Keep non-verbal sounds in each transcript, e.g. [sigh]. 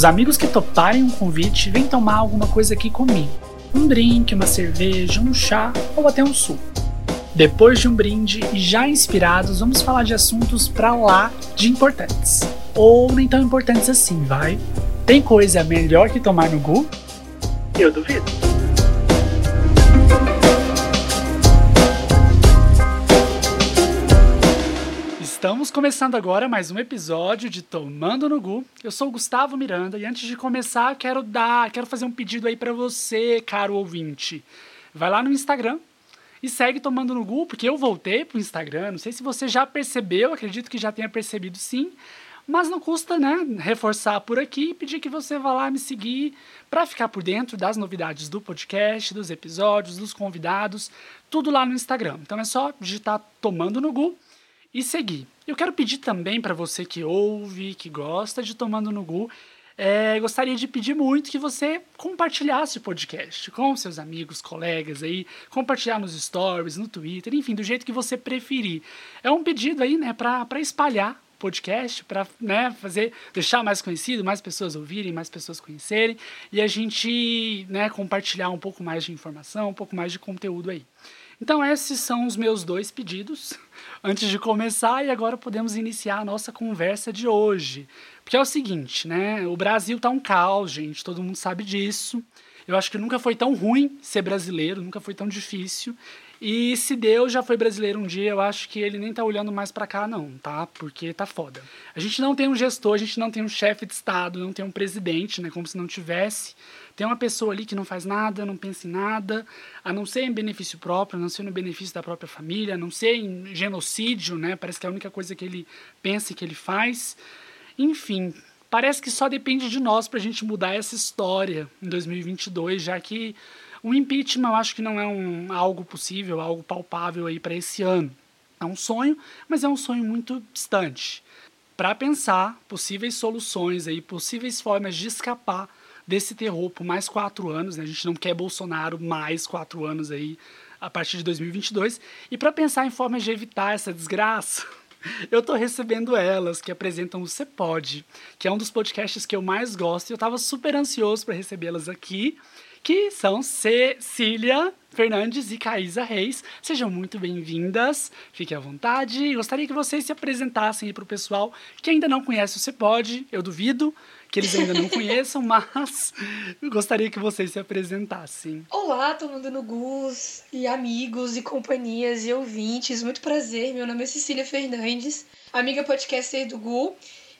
Os amigos que toparem um convite vêm tomar alguma coisa aqui comigo. Um drink, uma cerveja, um chá ou até um suco. Depois de um brinde e já inspirados, vamos falar de assuntos pra lá de importantes. Ou nem tão importantes assim, vai? Tem coisa melhor que tomar no Gu? Eu duvido. Estamos começando agora mais um episódio de Tomando no Gu. Eu sou o Gustavo Miranda e antes de começar, quero dar, quero fazer um pedido aí para você, caro ouvinte. Vai lá no Instagram e segue Tomando no Gu, porque eu voltei pro Instagram. Não sei se você já percebeu, acredito que já tenha percebido sim. Mas não custa, né, reforçar por aqui e pedir que você vá lá me seguir para ficar por dentro das novidades do podcast, dos episódios, dos convidados, tudo lá no Instagram. Então é só digitar Tomando no Gu e seguir. Eu quero pedir também para você que ouve, que gosta de Tomando no Gu, é, gostaria de pedir muito que você compartilhasse o podcast com seus amigos, colegas aí, compartilhar nos stories, no Twitter, enfim, do jeito que você preferir. É um pedido aí, né, para espalhar o podcast, para né, fazer, deixar mais conhecido, mais pessoas ouvirem, mais pessoas conhecerem e a gente, né, compartilhar um pouco mais de informação, um pouco mais de conteúdo aí. Então, esses são os meus dois pedidos antes de começar, e agora podemos iniciar a nossa conversa de hoje. Porque é o seguinte, né? O Brasil tá um caos, gente, todo mundo sabe disso. Eu acho que nunca foi tão ruim ser brasileiro, nunca foi tão difícil. E se Deus já foi brasileiro um dia, eu acho que ele nem tá olhando mais para cá, não, tá? Porque tá foda. A gente não tem um gestor, a gente não tem um chefe de Estado, não tem um presidente, né? Como se não tivesse. Tem uma pessoa ali que não faz nada, não pensa em nada, a não ser em benefício próprio, a não ser no benefício da própria família, a não ser em genocídio, né? Parece que é a única coisa que ele pensa e que ele faz. Enfim, parece que só depende de nós para a gente mudar essa história em 2022, já que o impeachment eu acho que não é um, algo possível, algo palpável aí para esse ano. É um sonho, mas é um sonho muito distante. Para pensar possíveis soluções aí, possíveis formas de escapar desse terror por mais quatro anos, né? A gente não quer Bolsonaro mais quatro anos aí a partir de 2022. E para pensar em formas de evitar essa desgraça, [laughs] eu tô recebendo elas que apresentam o Cepode, que é um dos podcasts que eu mais gosto e eu tava super ansioso para recebê-las aqui que são Cecília Fernandes e Caísa Reis. Sejam muito bem-vindas, fiquem à vontade. Gostaria que vocês se apresentassem para o pessoal que ainda não conhece o Você Pode, eu duvido que eles ainda não conheçam, [laughs] mas gostaria que vocês se apresentassem. Olá, todo mundo no Gus, e amigos, e companhias, e ouvintes. Muito prazer, meu nome é Cecília Fernandes, amiga podcaster do Gu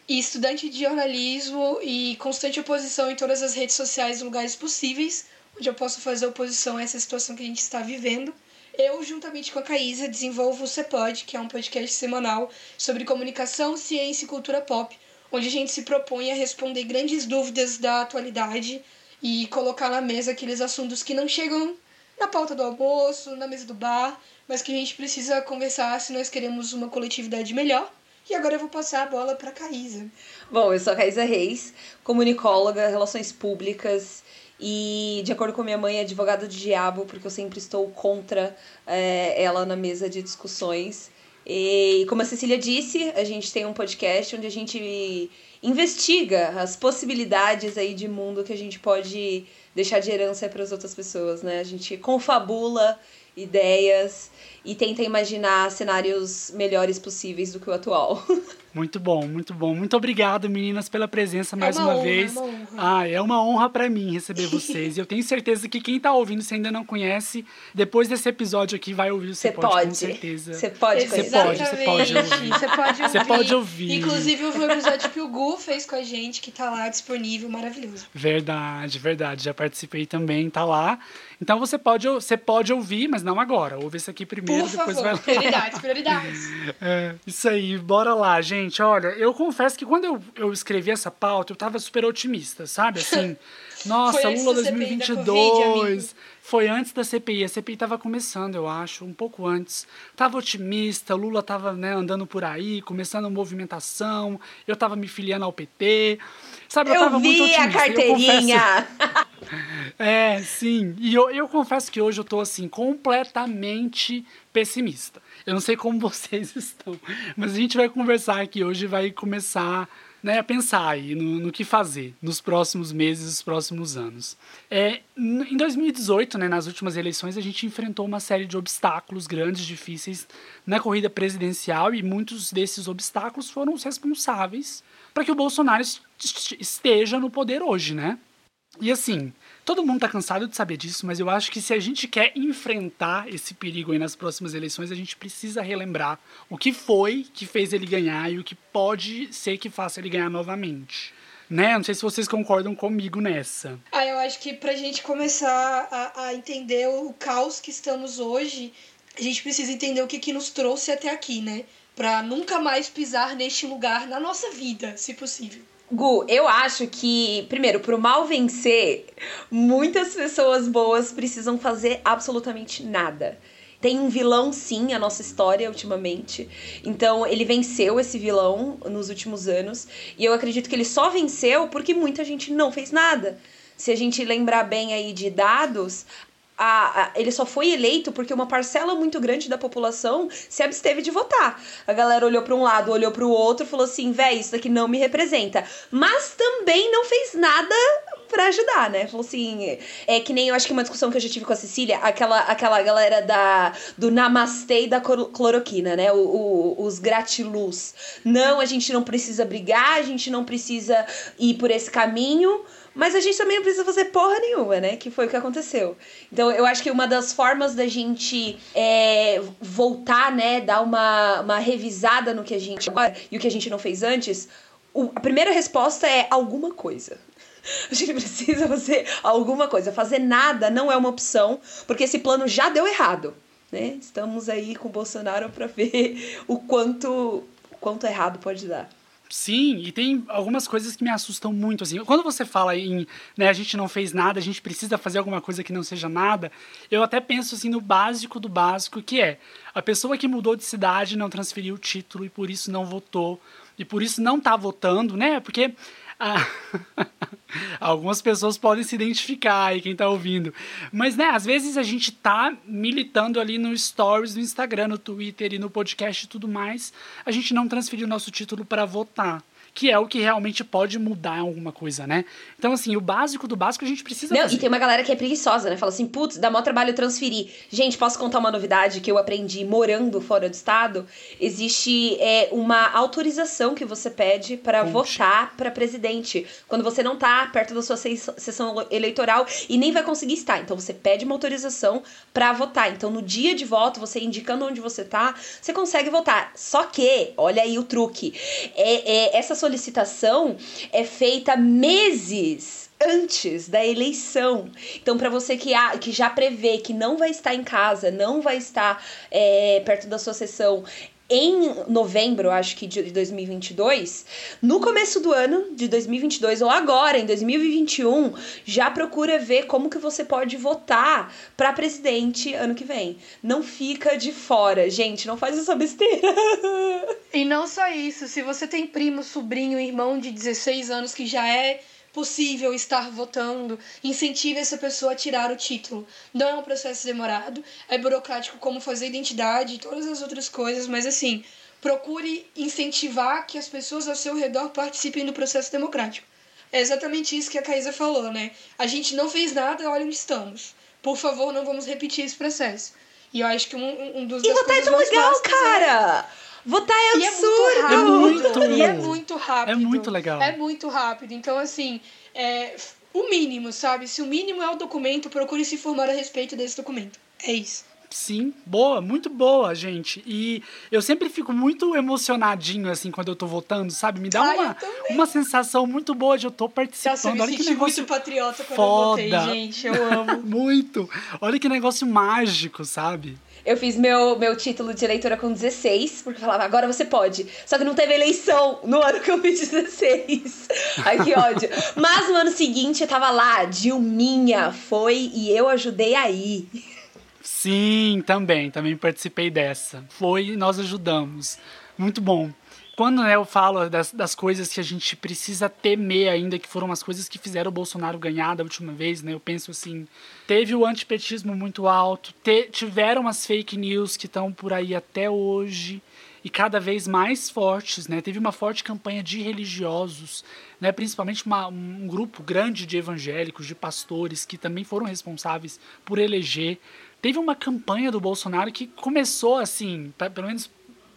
e estudante de jornalismo e constante oposição em todas as redes sociais e lugares possíveis, onde eu posso fazer oposição a essa situação que a gente está vivendo. Eu, juntamente com a Caísa, desenvolvo o CEPOD, que é um podcast semanal sobre comunicação, ciência e cultura pop, onde a gente se propõe a responder grandes dúvidas da atualidade e colocar na mesa aqueles assuntos que não chegam na pauta do almoço, na mesa do bar, mas que a gente precisa conversar se nós queremos uma coletividade melhor. E agora eu vou passar a bola para a Caísa. Bom, eu sou a Caísa Reis, comunicóloga, relações públicas e, de acordo com minha mãe, advogada do diabo, porque eu sempre estou contra é, ela na mesa de discussões. E, como a Cecília disse, a gente tem um podcast onde a gente investiga as possibilidades aí de mundo que a gente pode deixar de herança para as outras pessoas, né? A gente confabula ideias e tenta imaginar cenários melhores possíveis do que o atual. [laughs] Muito bom, muito bom. Muito obrigado, meninas, pela presença mais é uma, uma honra, vez. É uma honra. Ah, é uma honra para mim receber [laughs] vocês. e eu tenho certeza que quem tá ouvindo, se ainda não conhece, depois desse episódio aqui vai ouvir o Você pode, pode, com certeza. Você pode, Você pode, você pode ouvir. Você pode ouvir. Você pode ouvir. Inclusive, o episódio que o Gu fez com a gente, que tá lá disponível, maravilhoso. Verdade, verdade. Já participei também, tá lá. Então você pode, você pode ouvir, mas não agora. Ouve esse aqui primeiro, Por depois favor, vai lá. prioridades, prioridades. [laughs] É, isso aí, bora lá, gente. Olha, eu confesso que quando eu, eu escrevi essa pauta, eu tava super otimista, sabe? Assim, [laughs] nossa, Lula da CPI da 2022. Covid, foi antes da CPI. A CPI tava começando, eu acho, um pouco antes. Tava otimista, Lula tava né, andando por aí, começando a movimentação. Eu tava me filiando ao PT. Sabe, eu, Eu tava muito vi otimista. a carteirinha! [laughs] é, sim. E eu, eu confesso que hoje eu tô, assim, completamente pessimista. Eu não sei como [laughs] vocês estão, mas a gente vai conversar aqui hoje vai começar né, a pensar aí no, no que fazer nos próximos meses, nos próximos anos. É, em 2018, né, nas últimas eleições, a gente enfrentou uma série de obstáculos grandes, difíceis na corrida presidencial e muitos desses obstáculos foram os responsáveis para que o Bolsonaro esteja no poder hoje, né? E assim, todo mundo tá cansado de saber disso, mas eu acho que se a gente quer enfrentar esse perigo aí nas próximas eleições, a gente precisa relembrar o que foi que fez ele ganhar e o que pode ser que faça ele ganhar novamente. Né? Não sei se vocês concordam comigo nessa. Ah, eu acho que pra gente começar a, a entender o caos que estamos hoje, a gente precisa entender o que, que nos trouxe até aqui, né? Pra nunca mais pisar neste lugar na nossa vida, se possível. Gu, eu acho que, primeiro, pro mal vencer, muitas pessoas boas precisam fazer absolutamente nada. Tem um vilão, sim, a nossa história ultimamente. Então, ele venceu esse vilão nos últimos anos. E eu acredito que ele só venceu porque muita gente não fez nada. Se a gente lembrar bem aí de dados, a, a, ele só foi eleito porque uma parcela muito grande da população se absteve de votar. A galera olhou para um lado, olhou para o outro, falou assim: véi, isso daqui não me representa. Mas também não fez nada para ajudar, né? Falou assim, é que nem eu acho que uma discussão que eu já tive com a Cecília, aquela, aquela galera da do namastê da cloroquina, né? O, o, os gratiluz. Não, a gente não precisa brigar, a gente não precisa ir por esse caminho mas a gente também não precisa fazer porra nenhuma, né? Que foi o que aconteceu. Então eu acho que uma das formas da gente é, voltar, né? Dar uma, uma revisada no que a gente agora e o que a gente não fez antes. O, a primeira resposta é alguma coisa. [laughs] A gente precisa fazer alguma coisa. Fazer nada não é uma opção, porque esse plano já deu errado. Né? Estamos aí com o Bolsonaro para ver o quanto, o quanto errado pode dar. Sim, e tem algumas coisas que me assustam muito, assim. Quando você fala em, né, a gente não fez nada, a gente precisa fazer alguma coisa que não seja nada, eu até penso, assim, no básico do básico, que é a pessoa que mudou de cidade não transferiu o título e por isso não votou, e por isso não tá votando, né? Porque ah, [laughs] algumas pessoas podem se identificar aí, quem tá ouvindo. Mas, né, às vezes a gente tá militando ali no stories do Instagram, no Twitter e no podcast e tudo mais. A gente não transferiu o nosso título para votar que é o que realmente pode mudar alguma coisa, né? Então, assim, o básico do básico a gente precisa Não, fazer. e tem uma galera que é preguiçosa, né? Fala assim, putz, dá maior trabalho transferir. Gente, posso contar uma novidade que eu aprendi morando fora do estado? Existe é, uma autorização que você pede para votar para presidente. Quando você não tá perto da sua sessão eleitoral e nem vai conseguir estar. Então, você pede uma autorização para votar. Então, no dia de voto, você indicando onde você tá, você consegue votar. Só que, olha aí o truque, é, é essas solicitação é feita meses antes da eleição. Então, para você que, há, que já prevê que não vai estar em casa, não vai estar é, perto da sua sessão em novembro, acho que de 2022, no começo do ano de 2022 ou agora em 2021, já procura ver como que você pode votar para presidente ano que vem. Não fica de fora, gente, não faz essa besteira. [laughs] E não só isso, se você tem primo, sobrinho, irmão de 16 anos que já é possível estar votando, incentive essa pessoa a tirar o título. Não é um processo demorado, é burocrático como fazer identidade e todas as outras coisas, mas assim, procure incentivar que as pessoas ao seu redor participem do processo democrático. É exatamente isso que a Caísa falou, né? A gente não fez nada, olha onde estamos. Por favor, não vamos repetir esse processo. E eu acho que um, um dos E votar é tão legal, é cara! É Votar é absurdo. É muito rápido. É muito, e é muito rápido. É muito legal. É muito rápido. Então, assim, é, o mínimo, sabe? Se o mínimo é o documento, procure se informar a respeito desse documento. É isso. Sim, boa, muito boa, gente. E eu sempre fico muito emocionadinho, assim, quando eu tô votando, sabe? Me dá uma, uma sensação muito boa de eu tô participando. Nossa, eu me Olha que negócio muito patriota quando foda. eu votei, gente. Eu amo. [laughs] muito. Olha que negócio mágico, sabe? Eu fiz meu, meu título de eleitora com 16, porque eu falava, agora você pode. Só que não teve eleição no ano que eu fiz 16. [laughs] Ai, que ódio. Mas no ano seguinte eu tava lá, Dilminha foi e eu ajudei aí. Sim, também, também participei dessa. Foi e nós ajudamos. Muito bom. Quando né, eu falo das, das coisas que a gente precisa temer ainda, que foram as coisas que fizeram o Bolsonaro ganhar da última vez, né? Eu penso assim, teve o antipetismo muito alto, te, tiveram as fake news que estão por aí até hoje e cada vez mais fortes, né? Teve uma forte campanha de religiosos, né? Principalmente uma, um grupo grande de evangélicos, de pastores que também foram responsáveis por eleger. Teve uma campanha do Bolsonaro que começou assim, tá, pelo menos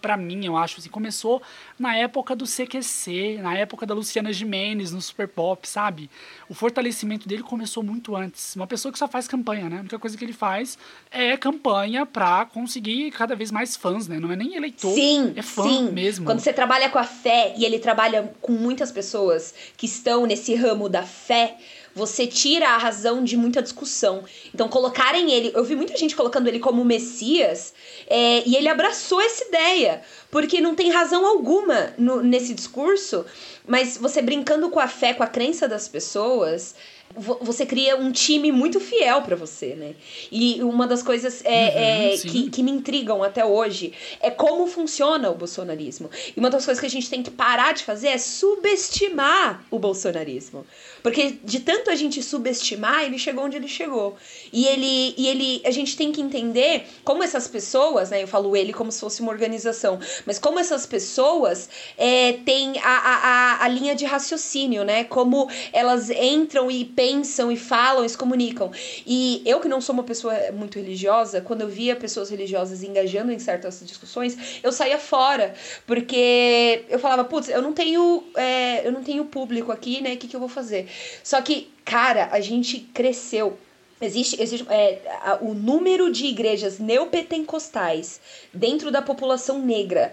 para mim, eu acho, assim, começou na época do CQC, na época da Luciana Gimenez, no Super Pop, sabe? O fortalecimento dele começou muito antes. Uma pessoa que só faz campanha, né? A única coisa que ele faz é campanha pra conseguir cada vez mais fãs, né? Não é nem eleitor, sim, é fã sim. mesmo. Quando você trabalha com a fé e ele trabalha com muitas pessoas que estão nesse ramo da fé, você tira a razão de muita discussão. Então, colocarem ele. Eu vi muita gente colocando ele como Messias é, e ele abraçou essa ideia, porque não tem razão alguma no, nesse discurso, mas você brincando com a fé, com a crença das pessoas, você cria um time muito fiel para você, né? E uma das coisas é, uhum, é que, que me intrigam até hoje é como funciona o bolsonarismo. E uma das coisas que a gente tem que parar de fazer é subestimar o bolsonarismo. Porque de tanto a gente subestimar, ele chegou onde ele chegou. E ele, e ele a gente tem que entender como essas pessoas, né? Eu falo ele como se fosse uma organização, mas como essas pessoas é, têm a, a, a linha de raciocínio, né? Como elas entram e pensam e falam e se comunicam. E eu, que não sou uma pessoa muito religiosa, quando eu via pessoas religiosas engajando em certas discussões, eu saía fora. Porque eu falava, putz, eu não tenho. É, eu não tenho público aqui, né? O que, que eu vou fazer? Só que, cara, a gente cresceu Existe, existe é, o número de igrejas neopentecostais dentro da população negra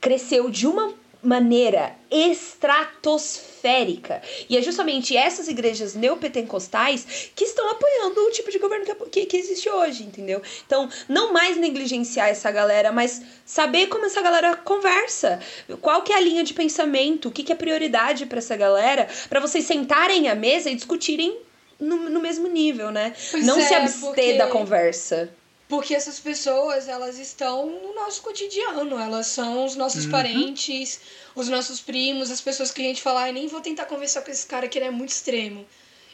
cresceu de uma maneira estratosférica. E é justamente essas igrejas neopentecostais que estão apoiando o tipo de governo que, que, que, existe hoje, entendeu? Então, não mais negligenciar essa galera, mas saber como essa galera conversa. Qual que é a linha de pensamento, o que, que é prioridade para essa galera, para vocês sentarem à mesa e discutirem no, no mesmo nível, né? Pois não é, se abster porque... da conversa. Porque essas pessoas, elas estão no nosso cotidiano, elas são os nossos uhum. parentes, os nossos primos, as pessoas que a gente fala, ah, nem vou tentar conversar com esse cara que ele é muito extremo.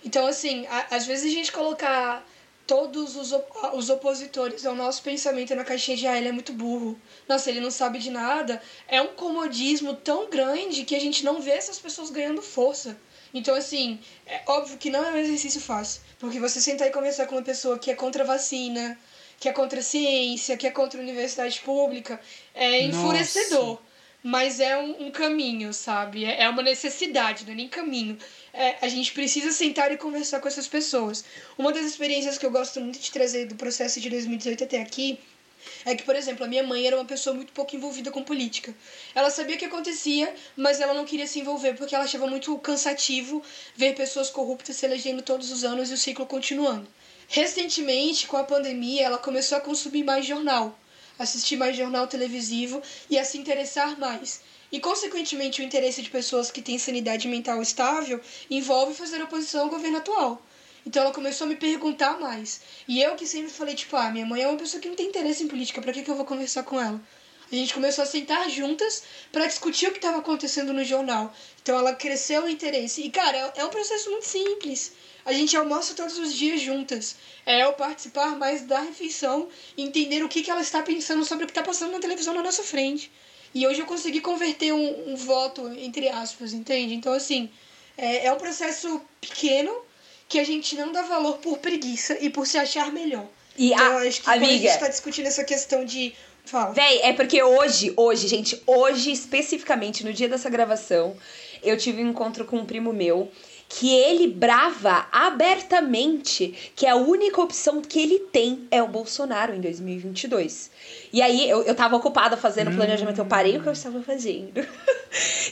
Então, assim, a, às vezes a gente colocar todos os, op os opositores ao nosso pensamento na caixinha de, ah, ele é muito burro, nossa, ele não sabe de nada, é um comodismo tão grande que a gente não vê essas pessoas ganhando força. Então, assim, é óbvio que não é um exercício fácil. Porque você sentar e conversar com uma pessoa que é contra a vacina, que é contra a ciência, que é contra a universidade pública, é enfurecedor. Nossa. Mas é um, um, caminho, sabe? É, é uma necessidade, não é nem caminho. É, a gente precisa sentar e conversar com essas pessoas. Uma das experiências que eu gosto muito de trazer do processo de 2018 até aqui é que, por exemplo, a minha mãe era uma pessoa muito pouco envolvida com política. Ela sabia o que acontecia, mas ela não queria se envolver porque ela achava muito cansativo ver pessoas corruptas se elegendo todos os anos e o ciclo continuando. Recentemente, com a pandemia, ela começou a consumir mais jornal, assistir mais jornal televisivo e a se interessar mais. E, consequentemente, o interesse de pessoas que têm sanidade mental estável envolve fazer oposição ao governo atual. Então ela começou a me perguntar mais. E eu que sempre falei, tipo, ah, minha mãe é uma pessoa que não tem interesse em política, pra que, que eu vou conversar com ela? A gente começou a sentar juntas para discutir o que estava acontecendo no jornal. Então ela cresceu o interesse. E, cara, é um processo muito simples. A gente almoça todos os dias juntas. É eu participar mais da refeição e entender o que, que ela está pensando sobre o que está passando na televisão na nossa frente. E hoje eu consegui converter um, um voto, entre aspas, entende? Então, assim, é, é um processo pequeno que a gente não dá valor por preguiça e por se achar melhor. E então, a, acho que amiga, quando a gente está discutindo essa questão de Fala. Véi, é porque hoje, hoje, gente, hoje especificamente, no dia dessa gravação, eu tive um encontro com um primo meu que ele brava abertamente que a única opção que ele tem é o Bolsonaro em 2022. E aí eu, eu tava ocupada fazendo hum. planejamento, eu parei o que eu estava fazendo. [laughs]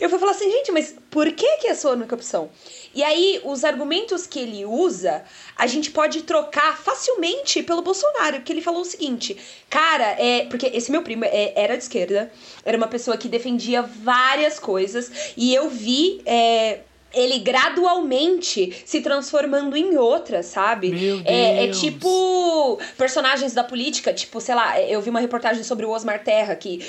eu fui falar assim, gente, mas por que, que é a sua única opção? E aí, os argumentos que ele usa, a gente pode trocar facilmente pelo Bolsonaro, porque ele falou o seguinte, cara, é. Porque esse meu primo é, era de esquerda, era uma pessoa que defendia várias coisas, e eu vi. É, ele gradualmente se transformando em outra, sabe? Meu É, é tipo personagens da política, tipo, sei lá, eu vi uma reportagem sobre o Osmar Terra, que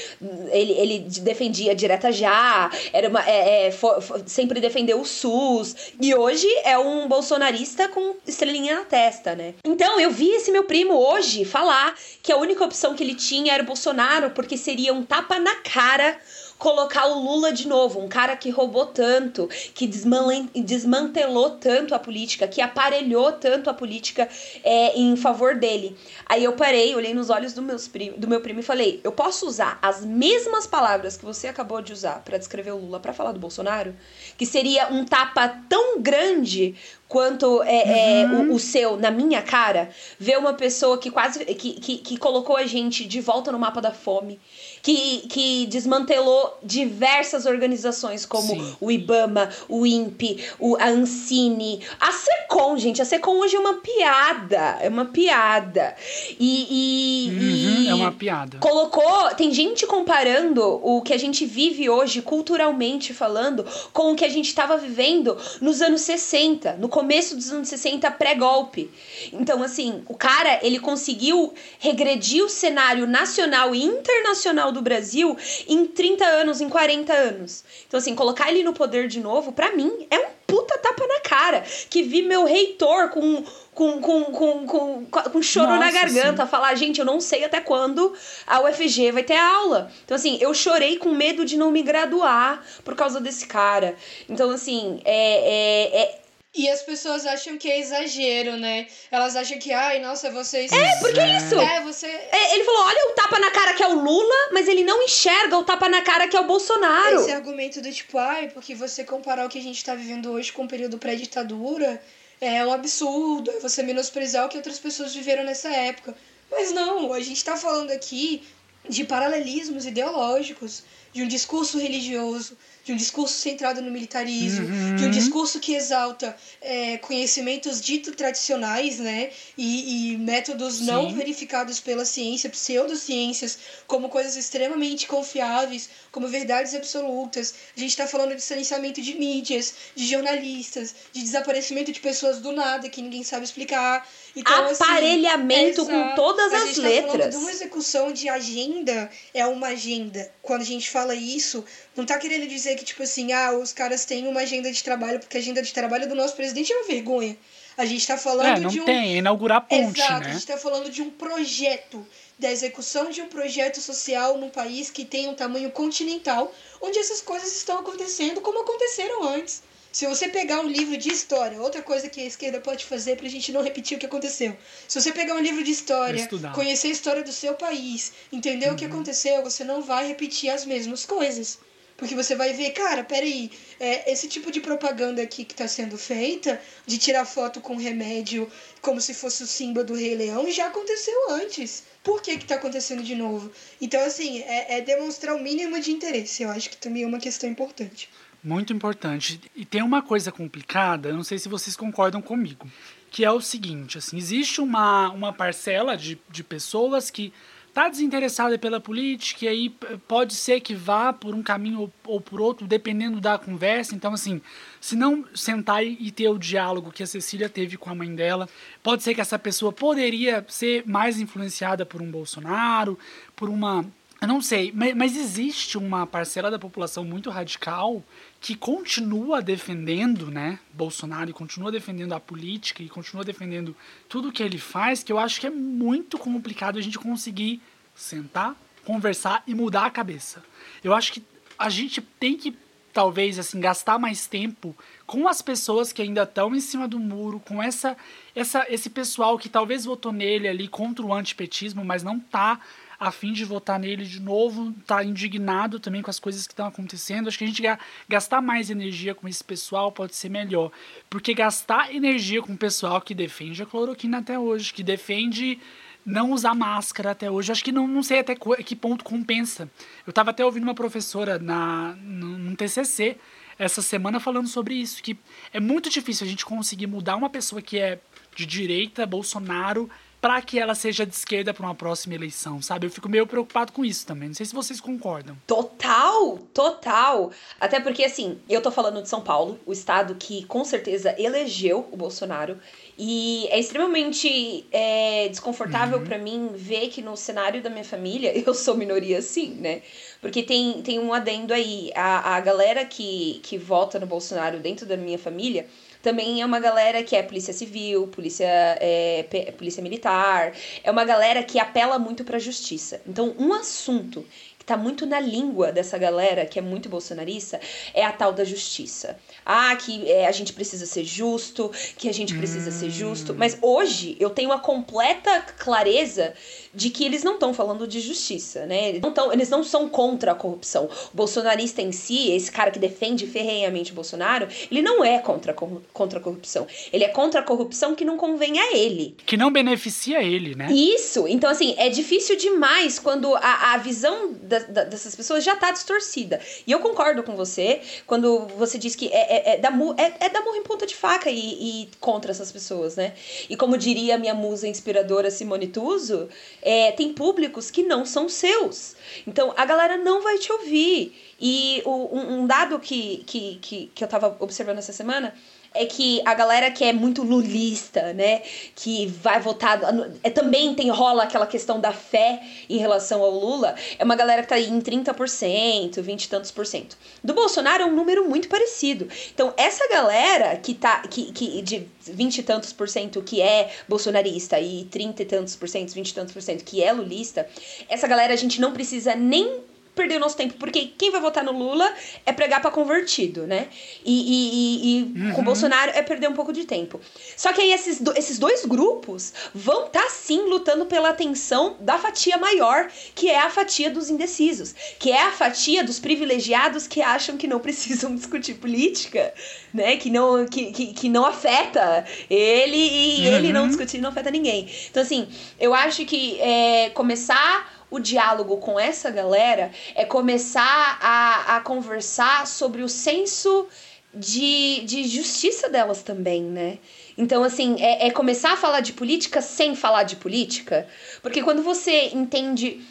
ele, ele defendia direta já, era uma, é, é, fo- fo- sempre defendeu o SUS, e hoje é um bolsonarista com estrelinha na testa, né? Então, eu vi esse meu primo hoje falar que a única opção que ele tinha era o Bolsonaro, porque seria um tapa na cara colocar o Lula de novo, um cara que roubou tanto, que desmantelou tanto a política, que aparelhou tanto a política é, em favor dele. Aí eu parei, olhei nos olhos do, meus prim- do meu primo e falei: eu posso usar as mesmas palavras que você acabou de usar pra descrever o Lula pra falar do Bolsonaro? Que seria um tapa tão grande quanto é, é, o, o seu na minha cara, ver uma pessoa que quase que, que, que colocou a gente de volta no mapa da fome, que, que desmantelou diversas organizações como Sim. o IBAMA, o INPE, o, a Ancine, a SECOM, gente. A SECOM hoje é uma piada. É uma piada. E. e- Uhum, e é uma piada. colocou. Tem gente comparando o que a gente vive hoje, culturalmente falando, com o que a gente estava vivendo nos anos 60, no começo dos anos 60, pré-golpe. Então, assim, o cara, ele conseguiu regredir o cenário nacional e internacional do Brasil em 30 anos, em 40 anos. Então, assim, colocar ele no poder de novo, pra mim, é um puta tapa na cara. Que vi meu reitor com. Com, com, com, com, com choro na Nossa, garganta, falar, gente, eu não sei até quando a UFG vai ter aula. Então, assim, eu chorei com medo de não me graduar por causa desse cara. Então, assim, é. é, é... E as pessoas acham que é exagero, né? Elas acham que, ai, nossa, vocês. É, porque é isso. É, você. é, Ele falou: olha o tapa na cara que é o Lula, mas ele não enxerga o tapa na cara que é o Bolsonaro. Esse argumento do tipo, ai, porque você comparar o que a gente tá vivendo hoje com o período pré-ditadura é um absurdo, é você menosprezar o que outras pessoas viveram nessa época. Mas não, a gente tá falando aqui de paralelismos ideológicos, de um discurso religioso, de um discurso centrado no militarismo, Uhum. de um discurso que exalta é, conhecimentos dito tradicionais, né? E, e métodos não Sim. verificados pela ciência, pseudociências, como coisas extremamente confiáveis, como verdades absolutas. A gente está falando de silenciamento de mídias, de jornalistas, de desaparecimento de pessoas do nada que ninguém sabe explicar. Então, assim, Aparelhamento com exato. todas a as gente tá falando letras. de uma execução de agenda é uma agenda. Quando a gente fala isso, não tá querendo dizer que, tipo assim, ah, os caras têm uma agenda de trabalho, porque a agenda de trabalho do nosso presidente é uma vergonha. A gente tá falando É, não de um. tem, inaugurar a ponte, Exato, a né? gente tá falando de um projeto, da execução de um projeto social num país que tem um tamanho continental, onde essas coisas estão acontecendo como aconteceram antes. Se você pegar um livro de história, outra coisa que a esquerda pode fazer pra gente não repetir o que aconteceu. Se você pegar um livro de história, Estudar. conhecer a história do seu país, entender o que aconteceu, você não vai repetir as mesmas coisas. Porque você vai ver, cara, peraí, é, esse tipo de propaganda aqui que tá sendo feita, de tirar foto com remédio como se fosse o símbolo do Rei Leão, já aconteceu antes. Por que que tá acontecendo de novo? Então, assim, é, é demonstrar o mínimo de interesse. Eu acho que também é uma questão importante. Muito importante. E tem uma coisa complicada, não sei se vocês concordam comigo, que é o seguinte, assim, existe uma, uma parcela de, de pessoas que tá desinteressada pela política e aí pode ser que vá por um caminho ou, ou por outro, dependendo da conversa. Então, assim, se não sentar e ter o diálogo que a Cecília teve com a mãe dela, pode ser que essa pessoa poderia ser mais influenciada por um Bolsonaro, por uma eu não sei, mas existe uma parcela da população muito radical que continua defendendo, né, Bolsonaro e continua defendendo a política e continua defendendo tudo que ele faz, que eu acho que é muito complicado a gente conseguir sentar, conversar e mudar a cabeça. Eu acho que a gente tem que talvez assim gastar mais tempo com as pessoas que ainda estão em cima do muro, com essa, essa esse pessoal que talvez votou nele ali contra o antipetismo, mas não tá a fim de votar nele de novo, tá indignado também com as coisas que estão acontecendo. Acho que a gente ga- gastar mais energia com esse pessoal pode ser melhor, porque gastar energia com o pessoal que defende a cloroquina até hoje, que defende não usar máscara até hoje. Acho que não, não sei até que ponto compensa. Eu estava até ouvindo uma professora na, num TCC essa semana falando sobre isso, que é muito difícil a gente conseguir mudar uma pessoa que é de direita, Bolsonaro, para que ela seja de esquerda para uma próxima eleição, sabe? Eu fico meio preocupado com isso também. Não sei se vocês concordam. Total, total. Até porque, assim, eu tô falando de São Paulo, o estado que com certeza elegeu o Bolsonaro. E é extremamente é, desconfortável uhum. para mim ver que no cenário da minha família [laughs] eu sou minoria sim, né? Porque tem, tem um adendo aí. A, a galera que, que vota no Bolsonaro dentro da minha família também é uma galera que é polícia civil, polícia, é, polícia militar, é uma galera que apela muito pra justiça. Então, um assunto que tá muito na língua dessa galera que é muito bolsonarista é a tal da justiça. Ah, que é, a gente precisa ser justo, que a gente precisa hum. ser justo. Mas hoje eu tenho a completa clareza de que eles não estão falando de justiça, né? Eles não, tão, eles não são contra a corrupção. O bolsonarista em si, esse cara que defende ferrenhamente o Bolsonaro, ele não é contra, contra a corrupção. Ele é contra a corrupção que não convém a ele. Que não beneficia ele, né? Isso. Então, assim, é difícil demais quando a, a visão da, da, dessas pessoas já tá distorcida. E eu concordo com você quando você diz que é, é, é, da, é, é da murro em ponta de faca e, e contra essas pessoas, né? E como diria a minha musa inspiradora Simone Tuso, é, tem públicos que não são seus. Então a galera não vai te ouvir. E o, um, um, dado que, que, que, que eu tava observando essa semana é que a galera que é muito lulista, né, que vai votar, é, também tem rola aquela questão da fé em relação ao Lula, é uma galera que tá aí em 30%, 20 e tantos por cento. Do Bolsonaro é um número muito parecido. Então, essa galera que tá que, que de 20 e tantos por cento que é bolsonarista e 30 e tantos por cento, 20 e tantos por cento que é lulista, essa galera a gente não precisa nem perder o nosso tempo, porque quem vai votar no Lula é pregar para convertido, né? E, e, e, e uhum. com o Bolsonaro é perder um pouco de tempo. Só que aí esses, do, esses dois grupos vão estar tá, sim lutando pela atenção da fatia maior, que é a fatia dos indecisos, que é a fatia dos privilegiados que acham que não precisam [laughs] discutir política, né? Que não, que, que, que não afeta ele e uhum. ele não discutir não afeta ninguém. Então, assim, eu acho que é, começar o diálogo com essa galera é começar a, a conversar sobre o senso de, de justiça delas também, né? Então, assim, é, é começar a falar de política sem falar de política. Porque quando você entende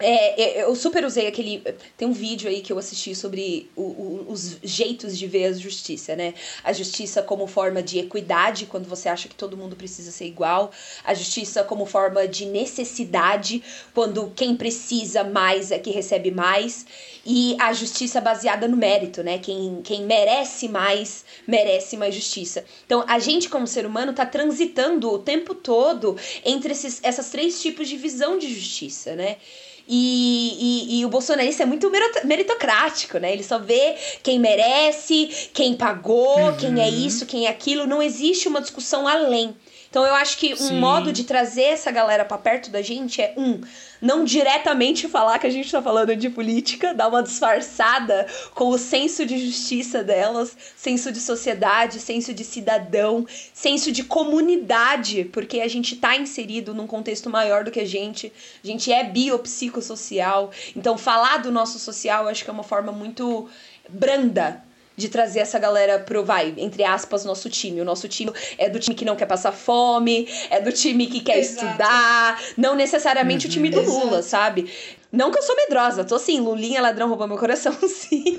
é, é, eu super usei aquele. Tem um vídeo aí que eu assisti sobre o, o, os jeitos de ver a justiça, né? A justiça como forma de equidade, quando você acha que todo mundo precisa ser igual. A justiça como forma de necessidade, quando quem precisa mais é que recebe mais. E a justiça baseada no mérito, né? Quem, quem merece mais, merece mais justiça. Então, a gente, como ser humano, tá transitando o tempo todo entre esses, essas três tipos de visão de justiça, né? E, e, e, o bolsonarista é muito meritocrático, né? Ele só vê quem merece, quem pagou, uhum. quem é isso, quem é aquilo. Não existe uma discussão além. Então eu acho que um Sim. modo de trazer essa galera para perto da gente é um, não diretamente falar que a gente tá falando de política, dar uma disfarçada com o senso de justiça delas, senso de sociedade, senso de cidadão, senso de comunidade, porque a gente tá inserido num contexto maior do que a gente. A gente é biopsicossocial. Então falar do nosso social, acho que é uma forma muito branda de trazer essa galera pro, vai, entre aspas, nosso time. O nosso time é do time que não quer passar fome, é do time que quer Exato. estudar, não necessariamente uhum. o time do uhum. Lula, sabe? Não que eu sou medrosa, tô assim, Lulinha ladrão roubou meu coração, [laughs] sim.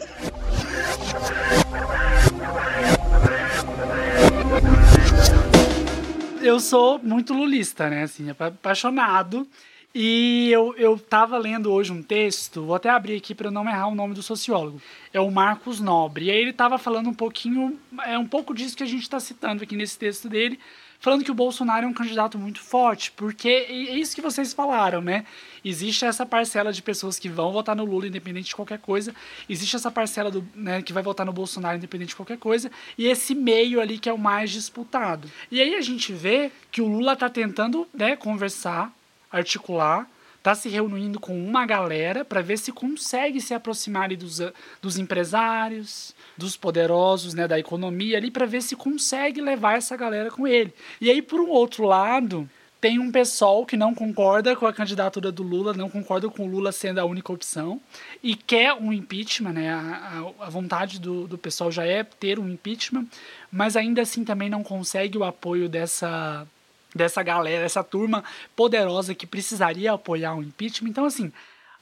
Eu sou muito lulista, né? Assim, apaixonado. E eu, eu tava lendo hoje um texto, vou até abrir aqui para não errar o nome do sociólogo. É o Marcos Nobre. E aí ele tava falando um pouquinho, é um pouco disso que a gente está citando aqui nesse texto dele, falando que o Bolsonaro é um candidato muito forte, porque é isso que vocês falaram, né? Existe essa parcela de pessoas que vão votar no Lula independente de qualquer coisa, existe essa parcela do, né, que vai votar no Bolsonaro independente de qualquer coisa, e esse meio ali que é o mais disputado. E aí a gente vê que o Lula tá tentando, né, conversar articular, está se reunindo com uma galera para ver se consegue se aproximar dos, dos empresários, dos poderosos, né, da economia ali, para ver se consegue levar essa galera com ele. E aí, por um outro lado, tem um pessoal que não concorda com a candidatura do Lula, não concorda com o Lula sendo a única opção e quer um impeachment, né? A, a, a vontade do, do pessoal já é ter um impeachment, mas ainda assim também não consegue o apoio dessa dessa galera, essa turma poderosa que precisaria apoiar o impeachment. Então, assim,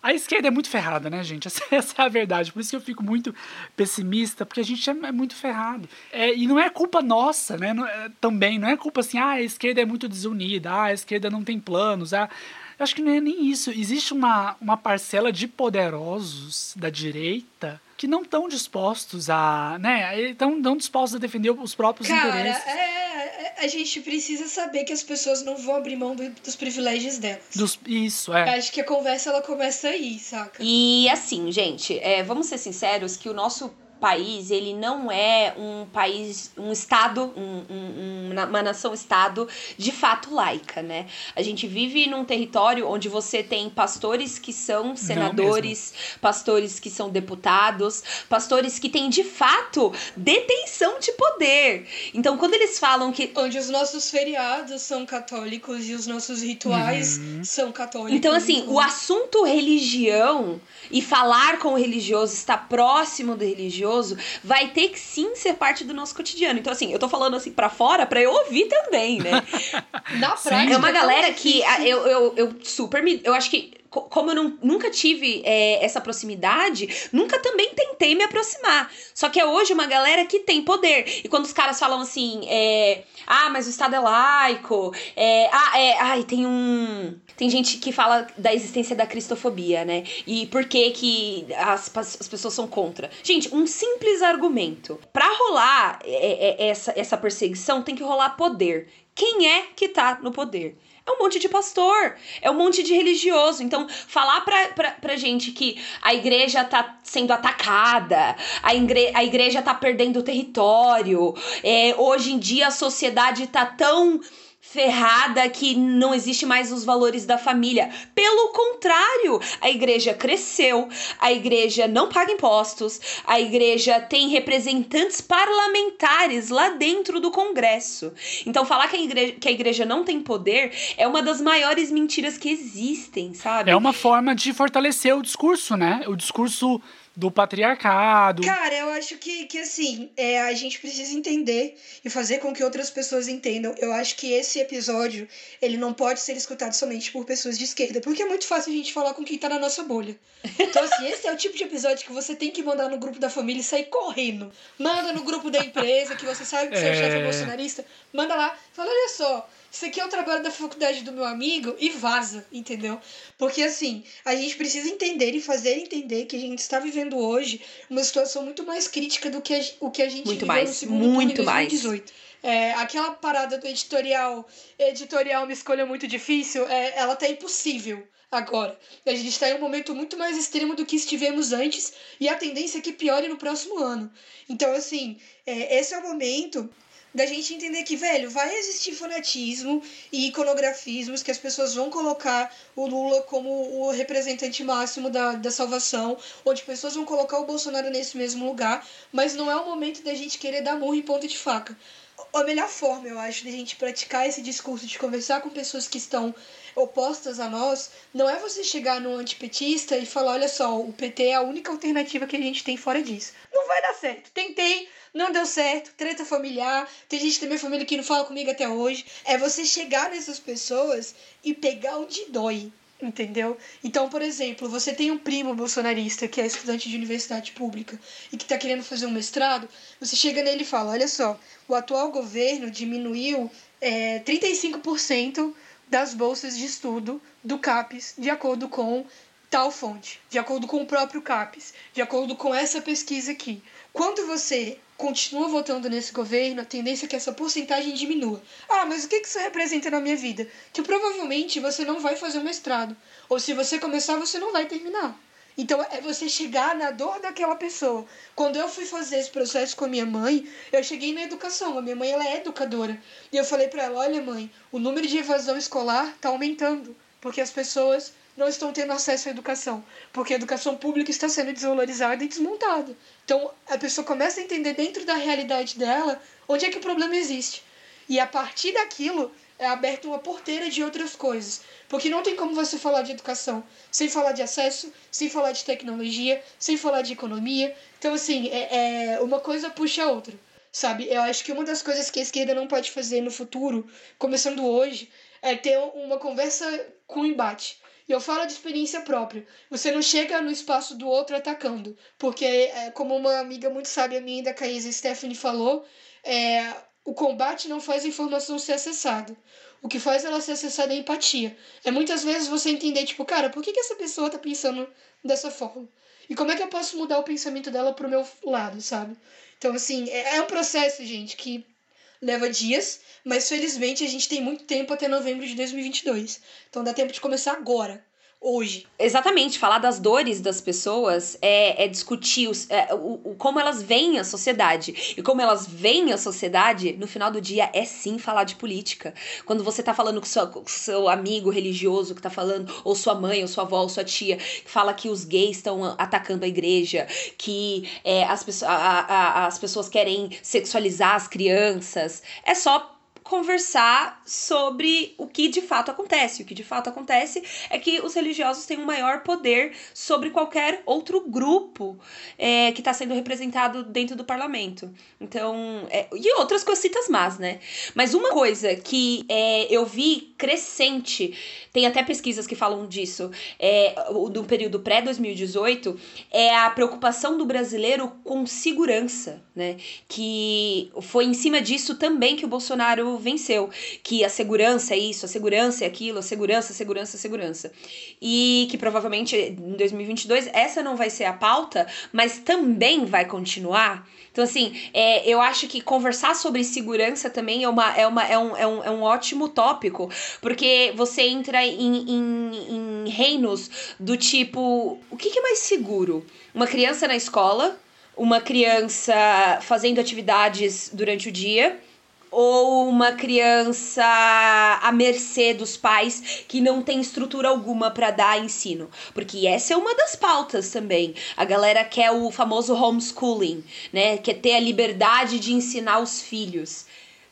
a esquerda é muito ferrada, né, gente? [laughs] Essa, essa, é a verdade. Por isso que eu fico muito pessimista, porque a gente é, é muito ferrado. É, e não é culpa nossa, né? Não, é, também, não é culpa assim, ah, a esquerda é muito desunida, ah, a esquerda não tem planos, ah. Eu acho que não é nem isso. Existe uma, uma parcela de poderosos da direita que não estão dispostos a, né, estão não dispostos a defender os próprios Cara, interesses. É, a gente precisa saber que as pessoas não vão abrir mão do, dos privilégios delas. Dos, isso, é. Acho que a conversa ela começa aí, saca? E assim, gente, é, vamos ser sinceros que o nosso país, ele não é um país, um estado, um, um, uma nação-estado de fato laica, né? A gente vive num território onde você tem pastores que são senadores, pastores que são deputados, pastores que têm de fato detenção de poder. Então, quando eles falam que. Onde os nossos feriados são católicos e os nossos rituais uhum. são católicos. Então, assim, o assunto religião e falar com o religioso, estar próximo do religioso, vai ter que sim ser parte do nosso cotidiano. Então, assim, eu tô falando assim para fora para eu ouvir também, né? [laughs] Na prática. É uma galera que eu, eu, eu super me. Eu acho que como eu não, nunca tive é, essa proximidade, nunca também tentei me aproximar. Só que é hoje uma galera que tem poder. E quando os caras falam assim, é, ah, mas o Estado é laico, é, ah, é, ai, tem um. Tem gente que fala da existência da cristofobia, né? E por que que as, as pessoas são contra. Gente, um simples argumento. Pra rolar é, é, essa, essa perseguição, tem que rolar poder. Quem é que tá no poder? É um monte de pastor, é um monte de religioso. Então, falar pra, pra, pra gente que a igreja tá sendo atacada, a, igre, a igreja tá perdendo território, é, hoje em dia a sociedade tá tão ferrada que não existe mais os valores da família. Pelo contrário, a igreja cresceu, a igreja não paga impostos, a igreja tem representantes parlamentares lá dentro do Congresso. Então, falar que a igreja, que a igreja não tem poder é uma das maiores mentiras que existem, sabe? É uma forma de fortalecer o discurso, né? O discurso do patriarcado. Cara, eu acho que, que assim, é, a gente precisa entender e fazer com que outras pessoas entendam. Eu acho que esse episódio, ele não pode ser escutado somente por pessoas de esquerda, porque é muito fácil a gente falar com quem tá na nossa bolha. Então, assim, esse é o tipo de episódio que você tem que mandar no grupo da família e sair correndo. Manda no grupo da empresa, que você sabe que é... seu chefe é bolsonarista, manda lá, fala, olha só, isso aqui é o trabalho da faculdade do meu amigo e vaza, entendeu? Porque assim, a gente precisa entender e fazer entender que a gente está vivendo hoje uma situação muito mais crítica do que a, o que a gente muito mais, no segundo muito turno em 2018. Mais. É, aquela parada do editorial, editorial uma escolha muito difícil, é, ela tá impossível agora. A gente está em um momento muito mais extremo do que estivemos antes e a tendência é que piore no próximo ano. Então, assim, é, esse é o momento da gente entender que, velho, vai existir fanatismo e iconografismos que as pessoas vão colocar o Lula como o representante máximo da, da salvação, onde pessoas vão colocar o Bolsonaro nesse mesmo lugar, mas não é o momento da gente querer dar murro em ponta de faca. A melhor forma, eu acho, da gente praticar esse discurso, de conversar com pessoas que estão opostas a nós, não é você chegar no antipetista e falar: olha só, o PT é a única alternativa que a gente tem fora disso. Não vai dar certo. Tentei, não deu certo, treta familiar, tem gente da minha família que não fala comigo até hoje. É você chegar nessas pessoas e pegar onde dói. Entendeu? Então, por exemplo, você tem um primo bolsonarista que é estudante de universidade pública e que está querendo fazer um mestrado, você chega nele e fala: olha só, o atual governo diminuiu é, 35% das bolsas de estudo do CAPES, de acordo com tal fonte, de acordo com o próprio CAPES, de acordo com essa pesquisa aqui. Quando você continua votando nesse governo, a tendência é que essa porcentagem diminua. Ah, mas o que isso representa na minha vida? Que provavelmente você não vai fazer um mestrado. Ou se você começar, você não vai terminar. Então é você chegar na dor daquela pessoa. Quando eu fui fazer esse processo com a minha mãe, eu cheguei na educação. A minha mãe ela é educadora. E eu falei para ela: "Olha, mãe, o número de evasão escolar está aumentando, porque as pessoas não estão tendo acesso à educação, porque a educação pública está sendo desvalorizada e desmontada. Então a pessoa começa a entender dentro da realidade dela onde é que o problema existe. E a partir daquilo é aberta uma porteira de outras coisas. Porque não tem como você falar de educação sem falar de acesso, sem falar de tecnologia, sem falar de economia. Então, assim, é, é uma coisa puxa a outra. sabe? Eu acho que uma das coisas que a esquerda não pode fazer no futuro, começando hoje, é ter uma conversa com embate. E eu falo de experiência própria. Você não chega no espaço do outro atacando. Porque, é, como uma amiga muito sábia minha da Caísa Stephanie falou, é, o combate não faz a informação ser acessada. O que faz ela ser acessada é empatia. É muitas vezes você entender, tipo, cara, por que, que essa pessoa tá pensando dessa forma? E como é que eu posso mudar o pensamento dela pro meu lado, sabe? Então, assim, é, é um processo, gente, que leva dias, mas felizmente a gente tem muito tempo até novembro de 2022. Então dá tempo de começar agora hoje. Exatamente, falar das dores das pessoas é, é discutir os, é, o, o, como elas veem a sociedade. E como elas veem a sociedade, no final do dia, é sim falar de política. Quando você tá falando com, sua, com seu amigo religioso que tá falando, ou sua mãe, ou sua avó, ou sua tia, que fala que os gays estão atacando a igreja, que é, as, a, a, as pessoas querem sexualizar as crianças, é só conversar sobre o que de fato acontece. O que de fato acontece é que os religiosos têm um maior poder sobre qualquer outro grupo é, que está sendo representado dentro do parlamento. Então, é, e outras cositas más, né? Mas uma coisa que é, eu vi crescente, tem até pesquisas que falam disso, é, do período pré-2018, é a preocupação do brasileiro com segurança, né? Que foi em cima disso também que o Bolsonaro venceu. Que a segurança é isso, a segurança é aquilo, a segurança, segurança, segurança. E que provavelmente em 2022 essa não vai ser a pauta, mas também vai continuar. Então, assim, é, eu acho que conversar sobre segurança também é, uma, é, uma, é, um, é, um, é um ótimo tópico, porque você entra em, em, em reinos do tipo: o que, que é mais seguro? Uma criança na escola, uma criança fazendo atividades durante o dia ou uma criança à mercê dos pais que não tem estrutura alguma para dar ensino, porque essa é uma das pautas também. A galera quer o famoso homeschooling, né? Quer ter a liberdade de ensinar os filhos.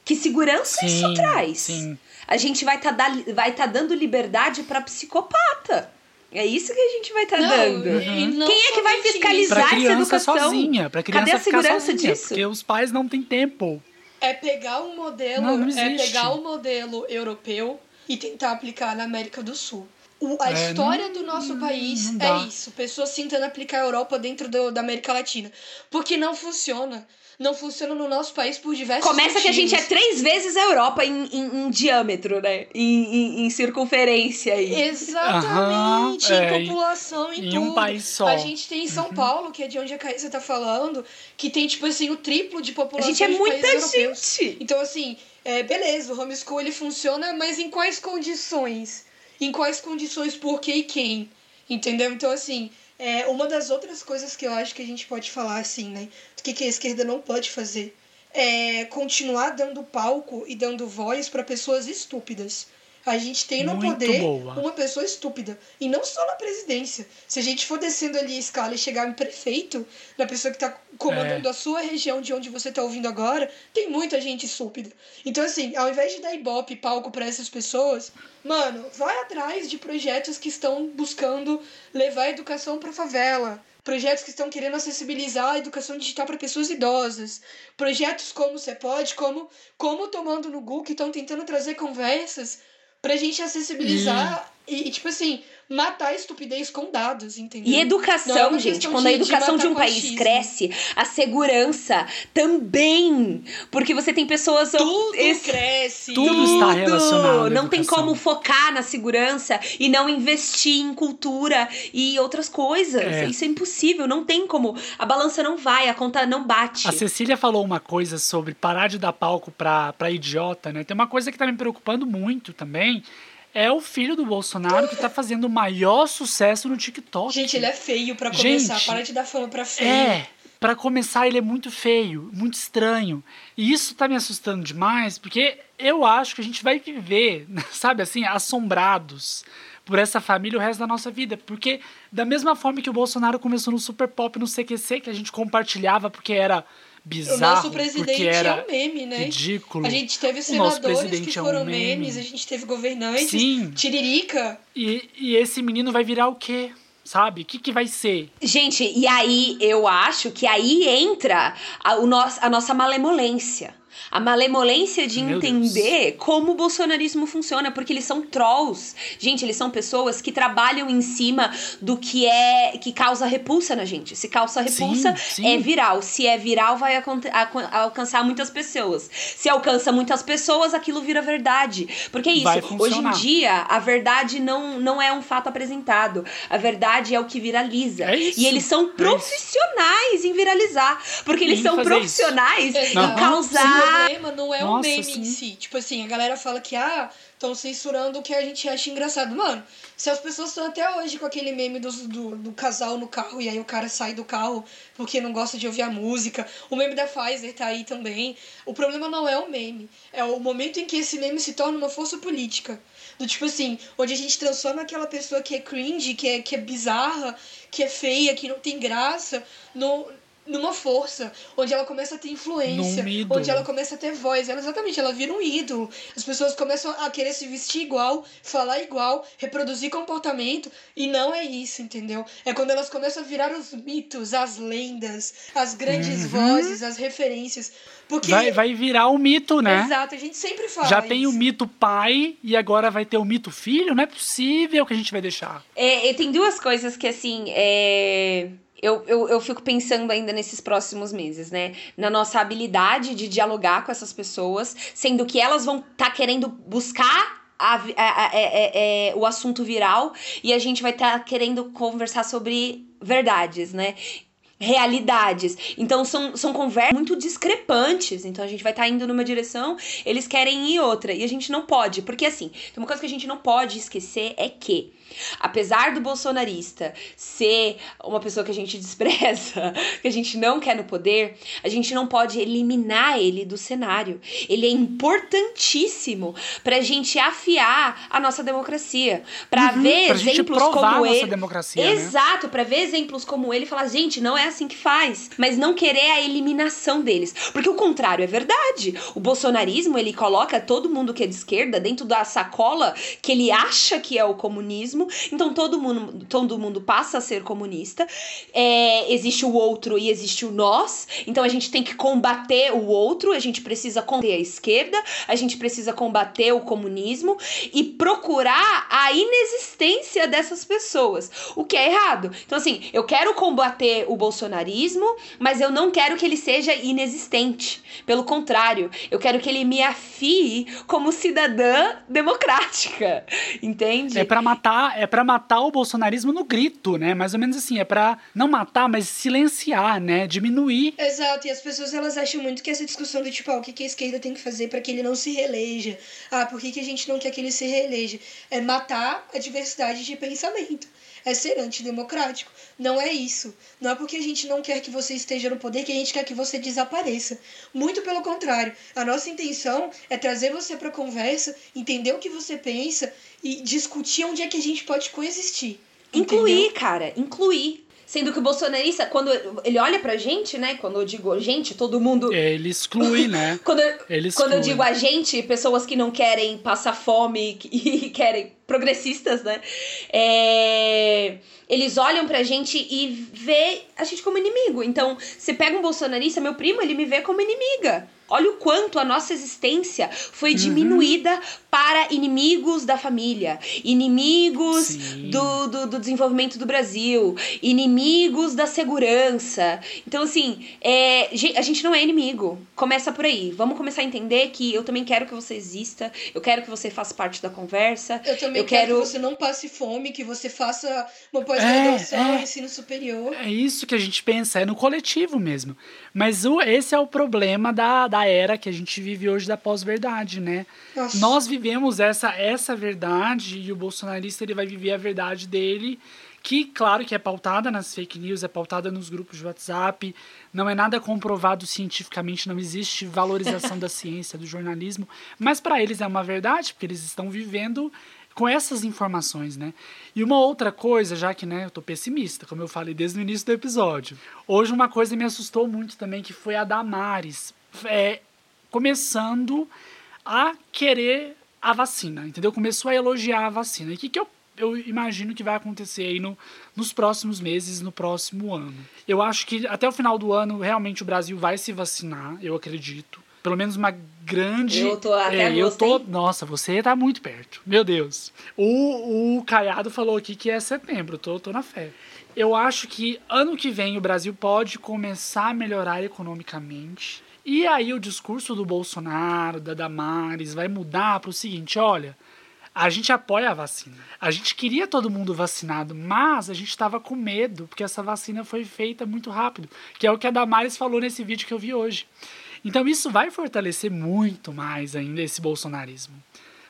Que segurança sim, isso traz? Sim. A gente vai estar tá, vai tá dando liberdade para psicopata. É isso que a gente vai estar tá dando. Uhum. Quem é que vai fiscalizar essa educação? Sozinha, pra criança Cadê a segurança sozinha, disso? Porque os pais não têm tempo é pegar um modelo, não, não é pegar o um modelo europeu e tentar aplicar na América do Sul. O, a é, história não, do nosso país é isso. Pessoas tentando aplicar a Europa dentro do, da América Latina. Porque não funciona não funciona no nosso país por diversos Começa motivos. que a gente é três vezes a Europa em, em, em diâmetro, né? Em, em, em, circunferência aí. Exatamente, é, em população e em tudo. um país só. A gente tem São uhum. Paulo, que é de onde a Caísa tá falando, que tem, tipo assim, o triplo de população. A gente é muita gente! Europeus. Então, assim, é, beleza, o homeschool ele funciona, mas em quais condições? Em quais condições, por que e quem? Entendeu? Então, assim, é, uma das outras coisas que eu acho que a gente pode falar, assim, né? Do que, que a esquerda não pode fazer é continuar dando palco e dando voz para pessoas estúpidas. A gente tem no Muito poder boa. uma pessoa estúpida. E não só na presidência. Se a gente for descendo ali a escala e chegar em prefeito, na pessoa que está comandando é. a sua região de onde você está ouvindo agora, tem muita gente estúpida. Então, assim, ao invés de dar ibope palco para essas pessoas, mano, vai atrás de projetos que estão buscando levar a educação para favela. Projetos que estão querendo acessibilizar a educação digital para pessoas idosas. Projetos como Você Pode, como, como Tomando no Google, que estão tentando trazer conversas pra gente acessibilizar e, tipo assim, matar a estupidez com dados, entendeu? E educação, é gente. Quando a educação de, de um país cresce, a segurança também. Porque você tem pessoas. Tudo esse, cresce. Tudo, tudo está relacionado. Não tem como focar na segurança e não investir em cultura e outras coisas. É. Isso é impossível. Não tem como. A balança não vai, a conta não bate. A Cecília falou uma coisa sobre parar de dar palco pra, pra idiota, né? Tem uma coisa que tá me preocupando muito também é o filho do Bolsonaro que tá fazendo o maior sucesso no TikTok. Gente, ele é feio para começar. Gente, Para de dar fama pra feio. É, para começar, ele é muito feio, muito estranho. E isso tá me assustando demais, porque eu acho que a gente vai viver, [laughs] sabe assim, assombrados por essa família o resto da nossa vida. Porque, da mesma forma que o Bolsonaro começou no Super Pop, no CQC, que a gente compartilhava porque era bizarro. O nosso presidente era é um meme, né? Ridículo. A gente teve senadores que foram é um memes, a gente teve governantes. Sim. Tiririca. E, e esse menino vai virar o quê? sabe? O que, que vai ser? Gente, e aí eu acho que aí entra a, o nosso, a nossa malemolência. A malemolência de Meu entender como o bolsonarismo funciona, porque eles são trolls. Gente, eles são pessoas que trabalham em cima do que é que causa repulsa na gente. Se causa repulsa, Sim, sim. é viral. Se é viral, vai alcançar muitas pessoas. Se alcança muitas pessoas, aquilo vira verdade. Porque é isso. Hoje em dia, a verdade não, não é um fato apresentado. A verdade é o que viraliza. É isso. E eles são isso. profissionais em viralizar. Porque eles Em são profissionais em Exato. causar. Problema não é o meme sim. em si. Tipo assim, a galera fala que, ah, estão censurando o que a gente acha engraçado. Mano, se as pessoas estão até hoje com aquele meme do, do, do casal no carro e aí o cara sai do carro porque não gosta de ouvir a música. O meme da Pfizer tá aí também. O problema não é o meme. É o momento em que esse meme se torna uma força política. Do tipo assim, onde a gente transforma aquela pessoa que é cringe, que é, que é bizarra, que é feia, que não tem graça, no, numa força. Onde ela começa a ter influência. Onde ela começa a ter voz. Ela, exatamente, ela vira um ídolo. As pessoas começam a querer se vestir igual, falar igual, reproduzir comportamento. E não é isso, entendeu? É quando elas começam a virar os mitos, as lendas, as grandes vozes, as referências. Porque. Uhum. Vai, vai virar o mito, né? Exato, a gente sempre fala. Já tem o isso. mito pai e agora vai ter o mito filho? Não é possível que a gente vai deixar. É, e tem duas coisas que, assim, é, eu, eu, eu fico pensando ainda nesses próximos meses, né? Na nossa habilidade de dialogar com essas pessoas, sendo que elas vão estar querendo buscar. a a- a- é- é- é, o assunto viral e a gente vai estar querendo conversar sobre verdades, né? realidades. Então são, são conversas muito discrepantes. Então a gente vai estar indo numa direção, eles querem ir outra. E a gente não pode. Porque assim, uma coisa que a gente não pode esquecer é que, apesar do bolsonarista ser uma pessoa que a gente [laughs] despreza, que a gente não quer no poder, a gente não pode eliminar ele do cenário. Ele é importantíssimo pra gente afiar a nossa democracia. Pra Uhum, ver pra gente exemplos a como nossa ele. democracia, né? Exato, pra ver exemplos como ele e falar, gente, não é assim que faz. Mas não querer a eliminação deles. Porque o contrário é verdade. O bolsonarismo, ele coloca todo mundo que é de esquerda dentro da sacola que ele acha que é o comunismo. Então todo mundo, todo mundo passa a ser comunista. É, existe o outro e existe o nós. Então a gente tem que combater o outro, a gente precisa combater a esquerda, a gente precisa combater o comunismo e procurar a inexistência dessas pessoas, o que é errado. Então, assim, eu quero combater o bolsonarismo, mas eu não quero que ele seja inexistente. Pelo contrário, eu quero que ele me afie como cidadã democrática, entende? É pra matar, é para matar o bolsonarismo no grito, né? Mais ou menos assim, é pra não matar, mas silenciar, né? Diminuir. Exato, e as pessoas elas acham muito que essa discussão do tipo, ah, o que, que a esquerda tem que fazer para que ele não se reeleja? Ah, por que, que a gente não quer que ele se reeleja? É matar a diversidade de pensamento. É ser antidemocrático. Não é isso. Não é porque a gente não quer que você esteja no poder que a gente quer que você desapareça. Muito pelo contrário. A nossa intenção é trazer você para conversa, entender o que você pensa e discutir onde é que a gente pode coexistir. Incluir, Entendeu? cara, incluir. Sendo que o bolsonarista, quando ele olha pra gente, né? Quando eu digo gente, todo mundo. Ele exclui, né? [laughs] Quando, eu- Ele quando eu exclui. digo a gente, pessoas que não querem passar fome e [laughs] querem progressistas, né? É, eles olham pra gente e vê a gente como inimigo. Então, você pega um bolsonarista, meu primo, ele me vê como inimiga. Olha o quanto a nossa existência Uhum. foi diminuída para inimigos da família, inimigos do, do, do desenvolvimento do Brasil, inimigos da segurança. Então, assim, é, a gente não é inimigo. Começa por aí. Vamos começar a entender que eu também quero que você exista, eu quero que você faça parte da conversa. Eu também Eu quero... quero- que você não passe fome, que você faça uma pós-graduação, É, é. ensino superior. É isso que a gente pensa, é no coletivo mesmo. Mas o, esse é o problema da, da era que a gente vive hoje da pós-verdade, né? Nossa. Nós vivemos essa, essa verdade e o bolsonarista ele vai viver a verdade dele, que, claro, que é pautada nas fake news, é pautada nos grupos de WhatsApp, não é nada comprovado cientificamente, não existe valorização [laughs] da ciência, do jornalismo, mas para eles é uma verdade, porque eles estão vivendo com essas informações, né? E uma outra coisa, já que né, eu tô pessimista, como eu falei desde o início do episódio. Hoje uma coisa me assustou muito também, que foi a Damares. É, começando a querer a vacina, entendeu? Começou a elogiar a vacina. E o que, que eu eu imagino que vai acontecer aí no, nos próximos meses, no próximo ano. Eu acho que até o final do ano, realmente, o Brasil vai se vacinar, eu acredito. Pelo menos uma grande. Eu tô até é, eu tô. Nossa, você tá muito perto. Meu Deus. O, o Caiado falou aqui que é setembro. Tô, tô na fé. Eu acho que ano que vem o Brasil pode começar a melhorar economicamente. E aí o discurso do Bolsonaro, da Damares, vai mudar para o seguinte: olha, a gente apoia a vacina. A gente queria todo mundo vacinado, mas a gente estava com medo, porque essa vacina foi feita muito rápido, que é o que a Damares falou nesse vídeo que eu vi hoje. Então isso vai fortalecer muito mais ainda esse bolsonarismo.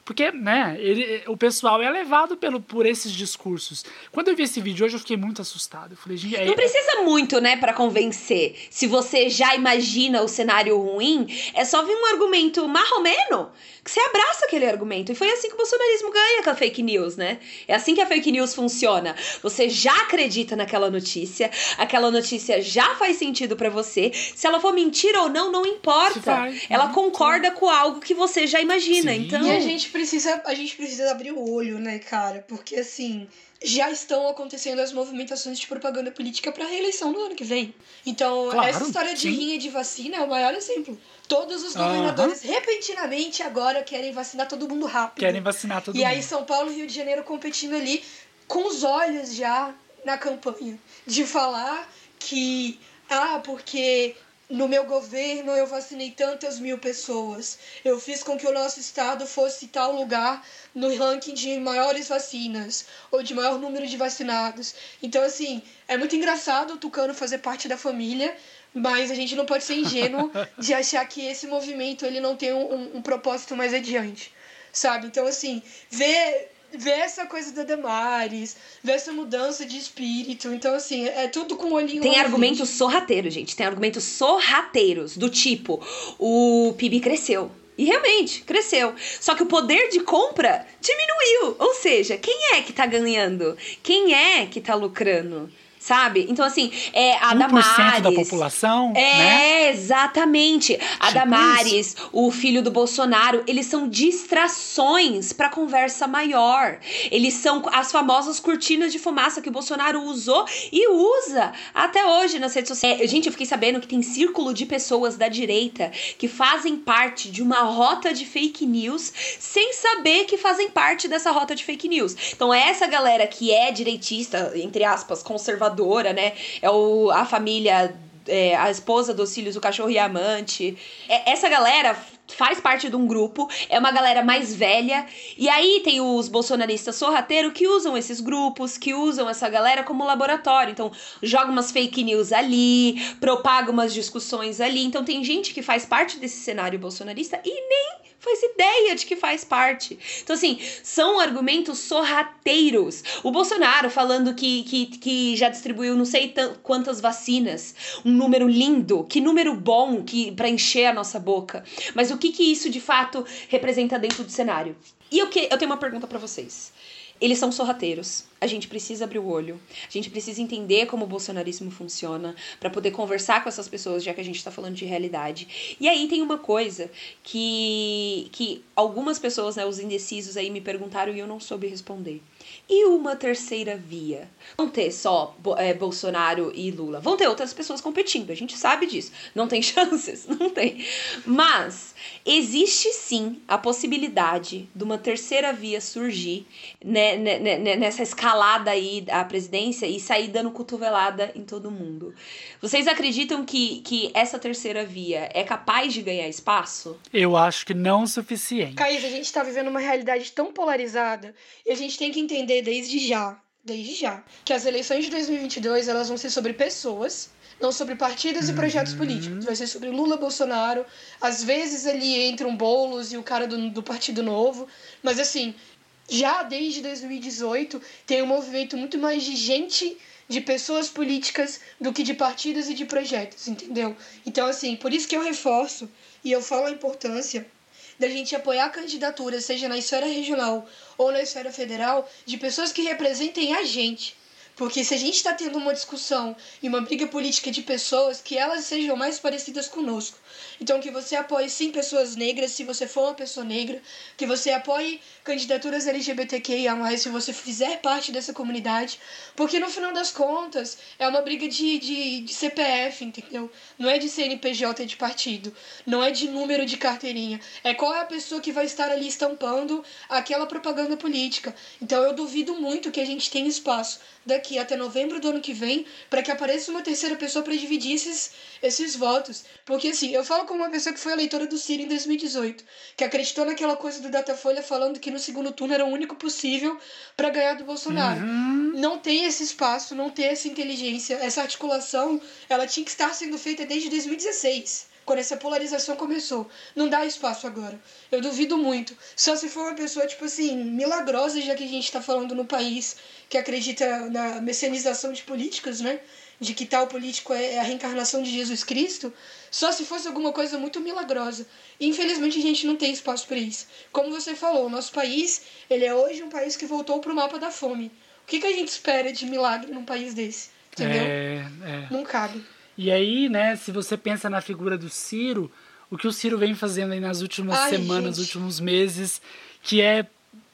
Porque, né, ele, o pessoal é levado pelo, por esses discursos. Quando eu vi esse vídeo hoje, eu fiquei muito assustado. Eu falei, gente, é, Não precisa muito, né, pra convencer. Se você já imagina o cenário ruim, é só vir um argumento marromeno que você abraça aquele argumento. E foi assim que o bolsonarismo ganha com a fake news, né? É assim que a fake news funciona. Você já acredita naquela notícia, aquela notícia já faz sentido pra você. Se ela for mentira ou não, não importa. Vai, ela uhum, concorda com algo que você já imagina. Sim. Então, E a gente precisa, a gente precisa abrir o olho, né, cara? Porque assim, já estão acontecendo as movimentações de propaganda política para reeleição no ano que vem. Então, Claro, essa história de sim. rinha de vacina é o maior exemplo. Todos os governadores repentinamente agora querem vacinar todo mundo rápido. querem vacinar todo e mundo. aí São Paulo e Rio de Janeiro competindo ali com os olhos já na campanha de falar que ah, porque no meu governo eu vacinei tantas mil pessoas. Eu fiz com que o nosso estado fosse tal lugar no ranking de maiores vacinas ou de maior número de vacinados. Então assim, é muito engraçado o Tucano fazer parte da família, mas a gente não pode ser ingênuo [laughs] de achar que esse movimento ele não tem um, um- um propósito mais adiante, sabe? Então, assim, ver, ver essa coisa da Damares, ver essa mudança de espírito. Então, assim, é tudo com olhinho Tem argumentos sorrateiros, gente. Tem argumentos sorrateiros, do tipo, o PIB cresceu. E realmente, cresceu. Só que o poder de compra diminuiu. Ou seja, quem é que tá ganhando? Quem é que tá lucrando? Sabe? Então, assim, é a 1% Damares. da população, É, né? exatamente. A Tipo Damares, o filho do Bolsonaro, eles são distrações pra conversa maior. Eles são as famosas cortinas de fumaça que o Bolsonaro usou e usa até hoje nas redes sociais. É, gente, eu fiquei sabendo que tem círculo de pessoas da direita que fazem parte de uma rota de fake news sem saber que fazem parte dessa rota de fake news. Então, essa galera que é direitista, entre aspas, conservadora, né? É o, a família é, a esposa dos filhos, o cachorro e a amante. É, essa galera faz parte de um grupo, é uma galera mais velha. E aí tem os bolsonaristas sorrateiros que usam esses grupos, que usam essa galera como laboratório. Então, joga umas fake news ali, propaga umas discussões ali. Então, tem gente que faz parte desse cenário bolsonarista e nem faz ideia de que faz parte. Então, assim, são argumentos sorrateiros. O Bolsonaro falando que, que, que já distribuiu não sei quantas vacinas, um número lindo, que número bom que para encher a nossa boca. Mas o que, que isso de fato representa dentro do cenário? E eu, que, eu tenho uma pergunta para vocês. Eles são sorrateiros. A gente precisa abrir o olho. A gente precisa entender como o bolsonarismo funciona para poder conversar com essas pessoas, já que a gente tá falando de realidade. E aí tem uma coisa que que algumas pessoas, né, os indecisos aí me perguntaram e eu não soube responder. E uma terceira via? Vão ter só é, Bolsonaro e Lula. Vão ter outras pessoas competindo, a gente sabe disso. Não tem [laughs] chances? Não tem. Mas existe sim a possibilidade de uma terceira via surgir né, né, né, né, nessa escalada aí à presidência e sair dando cotovelada em todo mundo. Vocês acreditam que, que essa terceira via é capaz de ganhar espaço? Eu acho que não o suficiente. Caís, a gente tá vivendo uma realidade tão polarizada e a gente tem que entender desde já, desde já, que as eleições de 2022 elas vão ser sobre pessoas, não sobre partidos e projetos políticos. Vai ser sobre Lula, Bolsonaro, às vezes ali entra um Boulos e o cara do, do Partido Novo, mas assim, já desde 2018 tem um movimento muito mais de gente de pessoas políticas do que de partidos e de projetos, entendeu? Então, assim, por isso que eu reforço e eu falo a importância da gente apoiar candidaturas, seja na esfera regional ou na esfera federal, de pessoas que representem a gente. Porque se a gente está tendo uma discussão e uma briga política de pessoas, que elas sejam mais parecidas conosco. Então, que você apoie sim pessoas negras, se você for uma pessoa negra, que você apoie candidaturas LGBTQIA, se você fizer parte dessa comunidade, porque no final das contas é uma briga de, de, de CPF, entendeu? Não é de CNPJ de partido, não é de número de carteirinha, é qual é a pessoa que vai estar ali estampando aquela propaganda política. Então, eu duvido muito que a gente tenha espaço daqui até novembro do ano que vem para que apareça uma terceira pessoa para dividir esses, esses votos. Porque assim, eu falo como uma pessoa que foi eleitora do Ciro em 2018, que acreditou naquela coisa do Datafolha falando que no segundo turno era o único possível para ganhar do Bolsonaro. Uhum. Não tem esse espaço, não tem essa inteligência, essa articulação, ela tinha que estar sendo feita desde 2016 quando essa polarização começou. Não dá espaço agora. Eu duvido muito. Só se for uma pessoa, tipo assim, milagrosa, já que a gente está falando no país que acredita na messianização de políticos, né? De que tal político é a reencarnação de Jesus Cristo. Só se fosse alguma coisa muito milagrosa. Infelizmente a gente não tem espaço para isso. Como você falou, o nosso país, ele é hoje um país que voltou para o mapa da fome. O que, que a gente espera de milagre num país desse? Entendeu? É, é. Não cabe. E aí, né, se você pensa na figura do Ciro, o que o Ciro vem fazendo aí nas últimas Ai, semanas, gente. últimos meses, que é,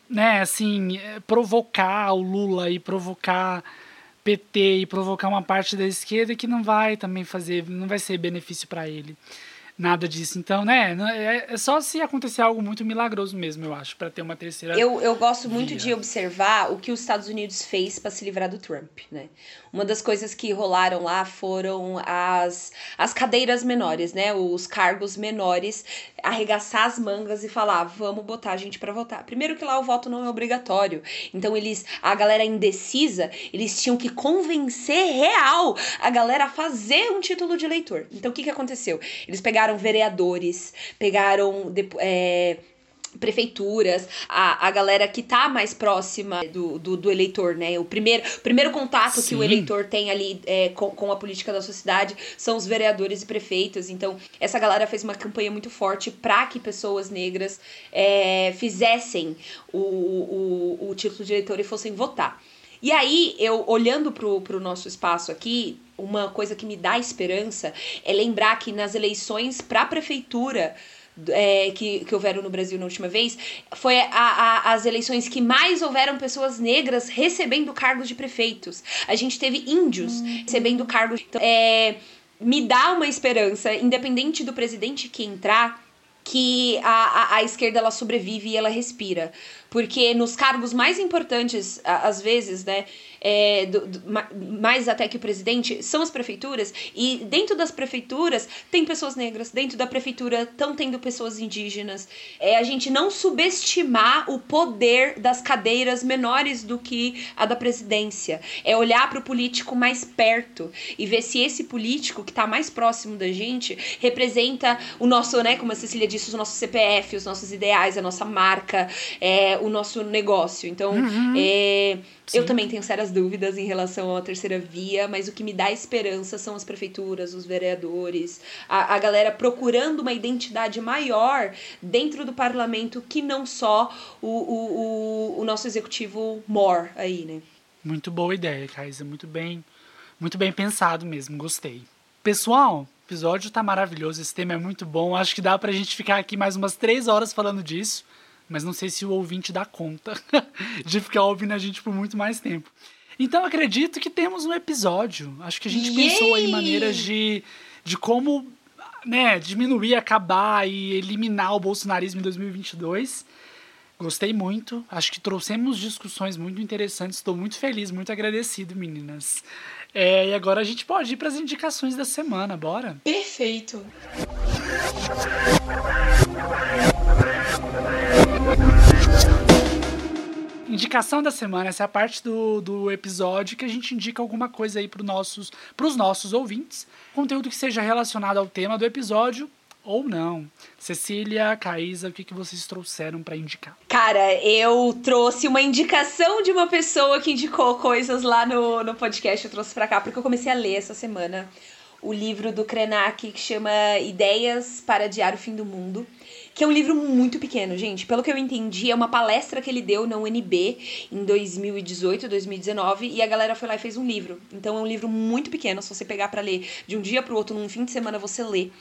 né, assim, é provocar o Lula e provocar PT e provocar uma parte da esquerda que não vai também fazer, não vai ser benefício para ele nada disso. Então, né, é, é só se acontecer algo muito milagroso mesmo, eu acho, para ter uma terceira. Eu, eu gosto muito via. de observar o que os Estados Unidos fez para se livrar do Trump, né? Uma das coisas que rolaram lá foram as, as cadeiras menores, né? Os cargos menores, arregaçar as mangas e falar, vamos botar a gente para votar. Primeiro que lá o voto não é obrigatório. Então eles, a galera indecisa, eles tinham que convencer real a galera a fazer um título de eleitor. Então o que que aconteceu? Eles pegaram vereadores, pegaram é, prefeituras, a, a galera que tá mais próxima do, do, do eleitor, né? O primeiro, primeiro contato Sim. que o eleitor tem ali é, com, com a política da sociedade são os vereadores e prefeitos. Então, essa galera fez uma campanha muito forte para que pessoas negras é, fizessem o, o, o título de eleitor e fossem votar. E aí, eu olhando pro, pro nosso espaço aqui, uma coisa que me dá esperança é lembrar que nas eleições para a prefeitura é, que, que houveram no Brasil na última vez, foi a, a, as eleições que mais houveram pessoas negras recebendo cargos de prefeitos. A gente teve índios uhum. recebendo cargos. Então, é, me dá uma esperança, independente do presidente que entrar, que a, a, a, esquerda ela sobrevive e ela respira. Porque nos cargos mais importantes, às vezes, né, é, do, do, mais até que o presidente, são as prefeituras. E dentro das prefeituras tem pessoas negras, dentro da prefeitura estão tendo pessoas indígenas. É a gente não subestimar o poder das cadeiras menores do que a da presidência. É olhar para o político mais perto e ver se esse político que está mais próximo da gente representa o nosso, né, como a Cecília disse, os nossos CPF, os nossos ideais, a nossa marca, é, o nosso negócio. Então, uhum. é. Eu também tenho sérias dúvidas em relação à terceira via, mas o que me dá esperança são as prefeituras, os vereadores, a, a galera procurando uma identidade maior dentro do parlamento que não só o, o, o, o nosso executivo mor aí, né? Muito boa ideia, Kaisa. Muito bem, muito bem pensado mesmo. Gostei. Pessoal, o episódio tá maravilhoso. Esse tema é muito bom. Acho que dá pra gente ficar aqui mais umas três horas falando disso mas não sei se o ouvinte dá conta [laughs] de ficar ouvindo a gente por muito mais tempo. Então acredito que temos um episódio. Acho que a gente Yay! pensou em maneiras de, de como né, diminuir, acabar e eliminar o bolsonarismo em 2022. Gostei muito. Acho que trouxemos discussões muito interessantes. Estou muito feliz, muito agradecido, meninas. É, e agora a gente pode ir para as indicações da semana, bora? Perfeito. Indicação da semana, essa é a parte do, do episódio que a gente indica alguma coisa aí para nossos, os nossos ouvintes. Conteúdo que seja relacionado ao tema do episódio ou não. Cecília, Caísa, o que, que vocês trouxeram para indicar? Cara, eu trouxe uma indicação de uma pessoa que indicou coisas lá no, no podcast, eu trouxe para cá, porque eu comecei a ler essa semana o livro do Krenak que chama Ideias para Adiar o Fim do Mundo que é um livro muito pequeno, gente. Pelo que eu entendi, é uma palestra que ele deu na UNB em 2018, 2019, e a galera foi lá e fez um livro. Então é um livro muito pequeno, se você pegar para ler de um dia pro outro, num fim de semana, você lê.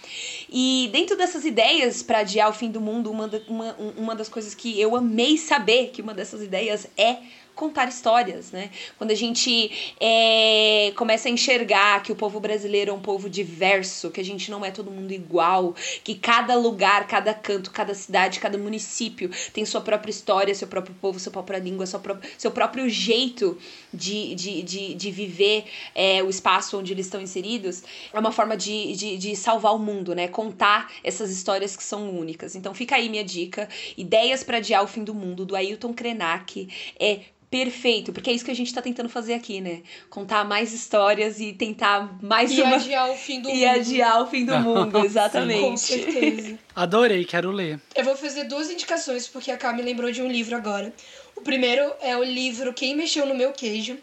E dentro dessas ideias para adiar o fim do mundo, uma, uma, uma das coisas que eu amei saber que uma dessas ideias é contar histórias, né? Quando a gente é, começa a enxergar que o povo brasileiro é um povo diverso, que a gente não é todo mundo igual, que cada lugar, cada canto, cada cidade, cada município tem sua própria história, seu próprio povo, sua própria língua, seu próprio, seu próprio jeito de, de, de, de viver é, o espaço onde eles estão inseridos, é uma forma de, de, de salvar o mundo, né? Contar essas histórias que são únicas. Então fica aí minha dica. Ideias para adiar o fim do mundo, do Ailton Krenak. É perfeito, porque é isso que a gente tá tentando fazer aqui, né? Contar mais histórias e tentar mais e uma... adiar o fim do [laughs] e mundo. adiar o fim do mundo, [laughs] exatamente. Com certeza. Adorei, quero ler. Eu vou fazer duas indicações, porque a Cá me lembrou de um livro agora. O primeiro é o livro Quem Mexeu no Meu Queijo,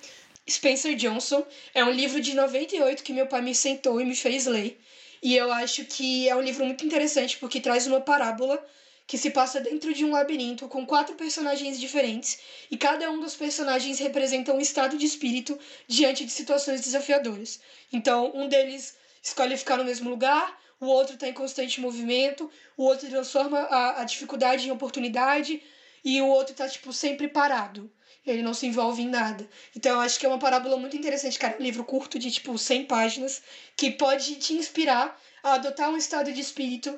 Spencer Johnson. É um livro de 98 que meu pai me sentou e me fez ler. E eu acho que é um livro muito interessante, porque traz uma parábola que se passa dentro de um labirinto com quatro personagens diferentes e cada um dos personagens representa um estado de espírito diante de situações desafiadoras. Então, um deles escolhe ficar no mesmo lugar, o outro está em constante movimento, o outro transforma a, a dificuldade em oportunidade e o outro está tipo sempre parado. Ele não se envolve em nada. Então, eu acho que é uma parábola muito interessante, cara. Um livro curto de, tipo, 100 páginas, que pode te inspirar a adotar um estado de espírito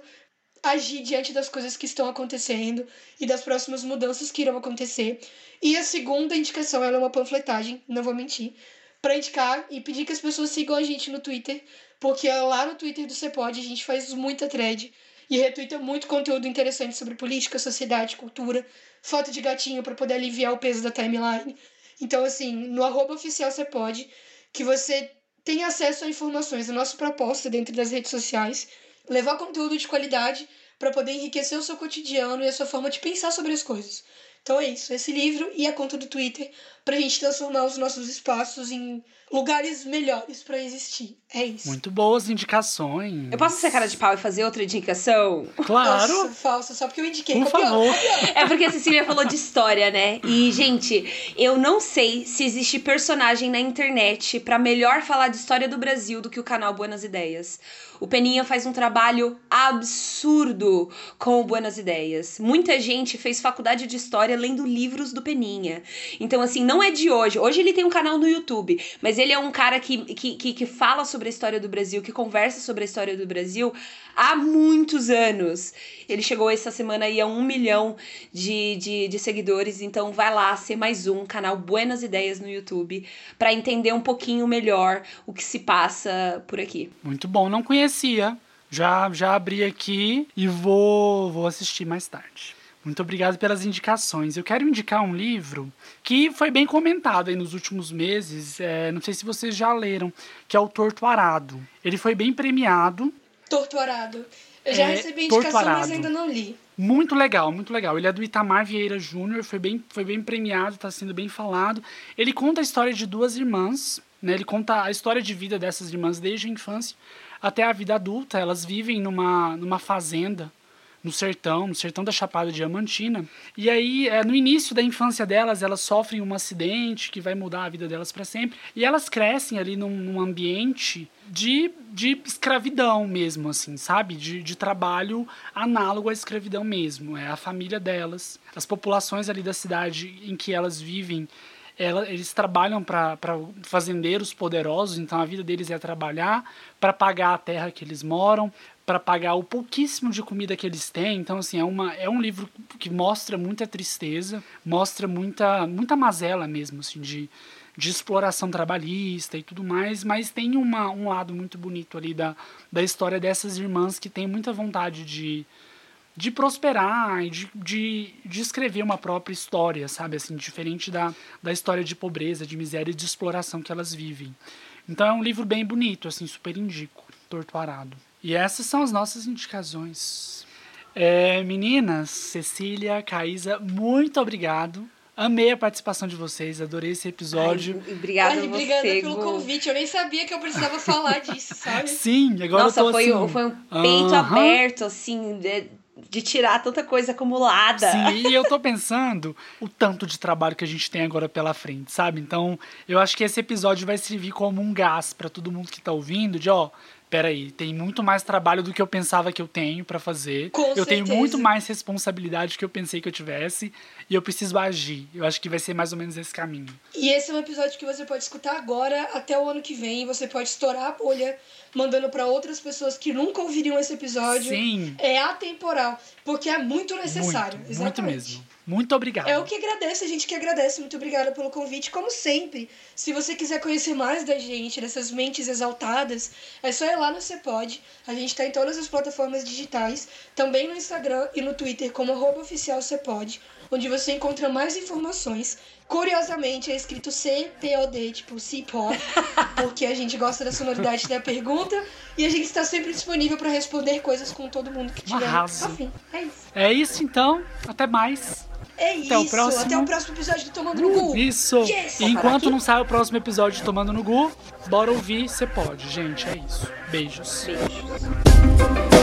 agir diante das coisas que estão acontecendo e das próximas mudanças que irão acontecer. E a segunda indicação ela é uma panfletagem, não vou mentir, para indicar e pedir que as pessoas sigam a gente no Twitter, porque lá no Twitter do Cepod a gente faz muita thread e retweeta muito conteúdo interessante sobre política, sociedade, cultura, foto de gatinho para poder aliviar o peso da timeline. Então, assim, no oficial Cepod, que você tem acesso a informações da nossa proposta dentro das redes sociais, levar conteúdo de qualidade para poder enriquecer o seu cotidiano e a sua forma de pensar sobre as coisas. Então é isso, esse livro e a conta do Twitter pra gente transformar os nossos espaços em lugares melhores para existir. É isso. Muito boas indicações. Eu posso ser cara de pau e fazer outra indicação? Claro. Nossa, falsa, só porque eu indiquei. Por Copiou. favor. É porque a Cecília falou de história, né? E, gente, eu não sei se existe personagem na internet pra melhor falar de história do Brasil do que o canal Buenas Ideias. O Peninha faz um trabalho absurdo com o Buenas Ideias. Muita gente fez faculdade de história lendo livros do Peninha. Então, assim, não é de hoje. Hoje ele tem um canal no YouTube, mas ele é um cara que, que, que, que fala sobre a história do Brasil, que conversa sobre a história do Brasil há muitos anos. Ele chegou essa semana aí a um milhão de, de, de seguidores, então vai lá ser mais um canal Buenas Ideias no YouTube para entender um pouquinho melhor o que se passa por aqui. Muito bom, não conhecia. Já, já abri aqui e vou, vou assistir mais tarde. Muito obrigado pelas indicações. Eu quero indicar um livro que foi bem comentado aí nos últimos meses. é, não sei se vocês já leram, que é o Torto Arado. Ele foi bem premiado. Torturado. Eu já É, recebi indicação, Torturado. mas ainda não li. Muito legal, muito legal. Ele é do Itamar Vieira Júnior, foi bem, foi bem premiado, está sendo bem falado. Ele conta a história de duas irmãs, né? Ele conta a história de vida dessas irmãs desde a infância até a vida adulta. Elas vivem numa, numa fazenda no sertão, no sertão da Chapada Diamantina. E aí, é, no início da infância delas, elas sofrem um acidente que vai mudar a vida delas para sempre. E elas crescem ali num, num ambiente de, de escravidão mesmo, assim, sabe? De, de trabalho análogo à escravidão mesmo. É a família delas, as populações ali da cidade em que elas vivem. ela- eles trabalham para fazendeiros poderosos, então a vida deles é trabalhar para pagar a terra que eles moram, para pagar o pouquíssimo de comida que eles têm. Então, assim, é, uma, é um livro que mostra muita tristeza, mostra muita, muita mazela mesmo, assim, de, de exploração trabalhista e tudo mais, mas tem uma, um lado muito bonito ali da, da história dessas irmãs que têm muita vontade de, de prosperar e de, de, de escrever uma própria história, sabe? Assim, diferente da, da história de pobreza, de miséria e de exploração que elas vivem. Então é um livro bem bonito, assim, super indico, Torto Arado. E essas são as nossas indicações. É, meninas, Cecília, Caísa, muito obrigado. Amei a participação de vocês, adorei esse episódio. Ai, obrigada Ai, obrigada você, pelo Gu. convite. Eu nem sabia que eu precisava falar disso, [laughs] sabe? Sim, agora Nossa, eu tô foi, assim, um- foi um peito aham. aberto, assim, de- de tirar tanta coisa acumulada. Sim, e eu tô pensando o tanto de trabalho que a gente tem agora pela frente, sabe? Então, eu acho que esse episódio vai servir como um gás para todo mundo que tá ouvindo, de ó, peraí, tem muito mais trabalho do que eu pensava que eu tenho para fazer. Com eu certeza. tenho muito mais responsabilidade que eu pensei que eu tivesse e eu preciso agir. Eu acho que vai ser mais ou menos esse caminho. E esse é um episódio que você pode escutar agora até o ano que vem. Você pode estourar a bolha mandando para outras pessoas que nunca ouviriam esse episódio. Sim. É atemporal, porque é muito necessário. Muito, muito Exatamente. mesmo. Muito obrigado. É o que agradece, a gente que agradece. Muito obrigada pelo convite. Como sempre, se você quiser conhecer mais da gente, dessas mentes exaltadas, é só ir lá no Cepod. A gente tá em todas as plataformas digitais, também no Instagram e no Twitter como arroba oficial Cepod, onde você encontra mais informações. Curiosamente, é escrito C-P-O-D, tipo C-Pod, [laughs] porque a gente gosta da sonoridade da pergunta e a gente está sempre disponível para responder coisas com todo mundo que tiver arraso. afim. É isso. É isso então. Até mais. É Até o isso. próximo. Até o próximo episódio do Tomando no Gu. Isso. Yes! E enquanto não sai o próximo episódio de Tomando no Gu, bora ouvir, você pode, gente. É isso. Beijos. Beijos.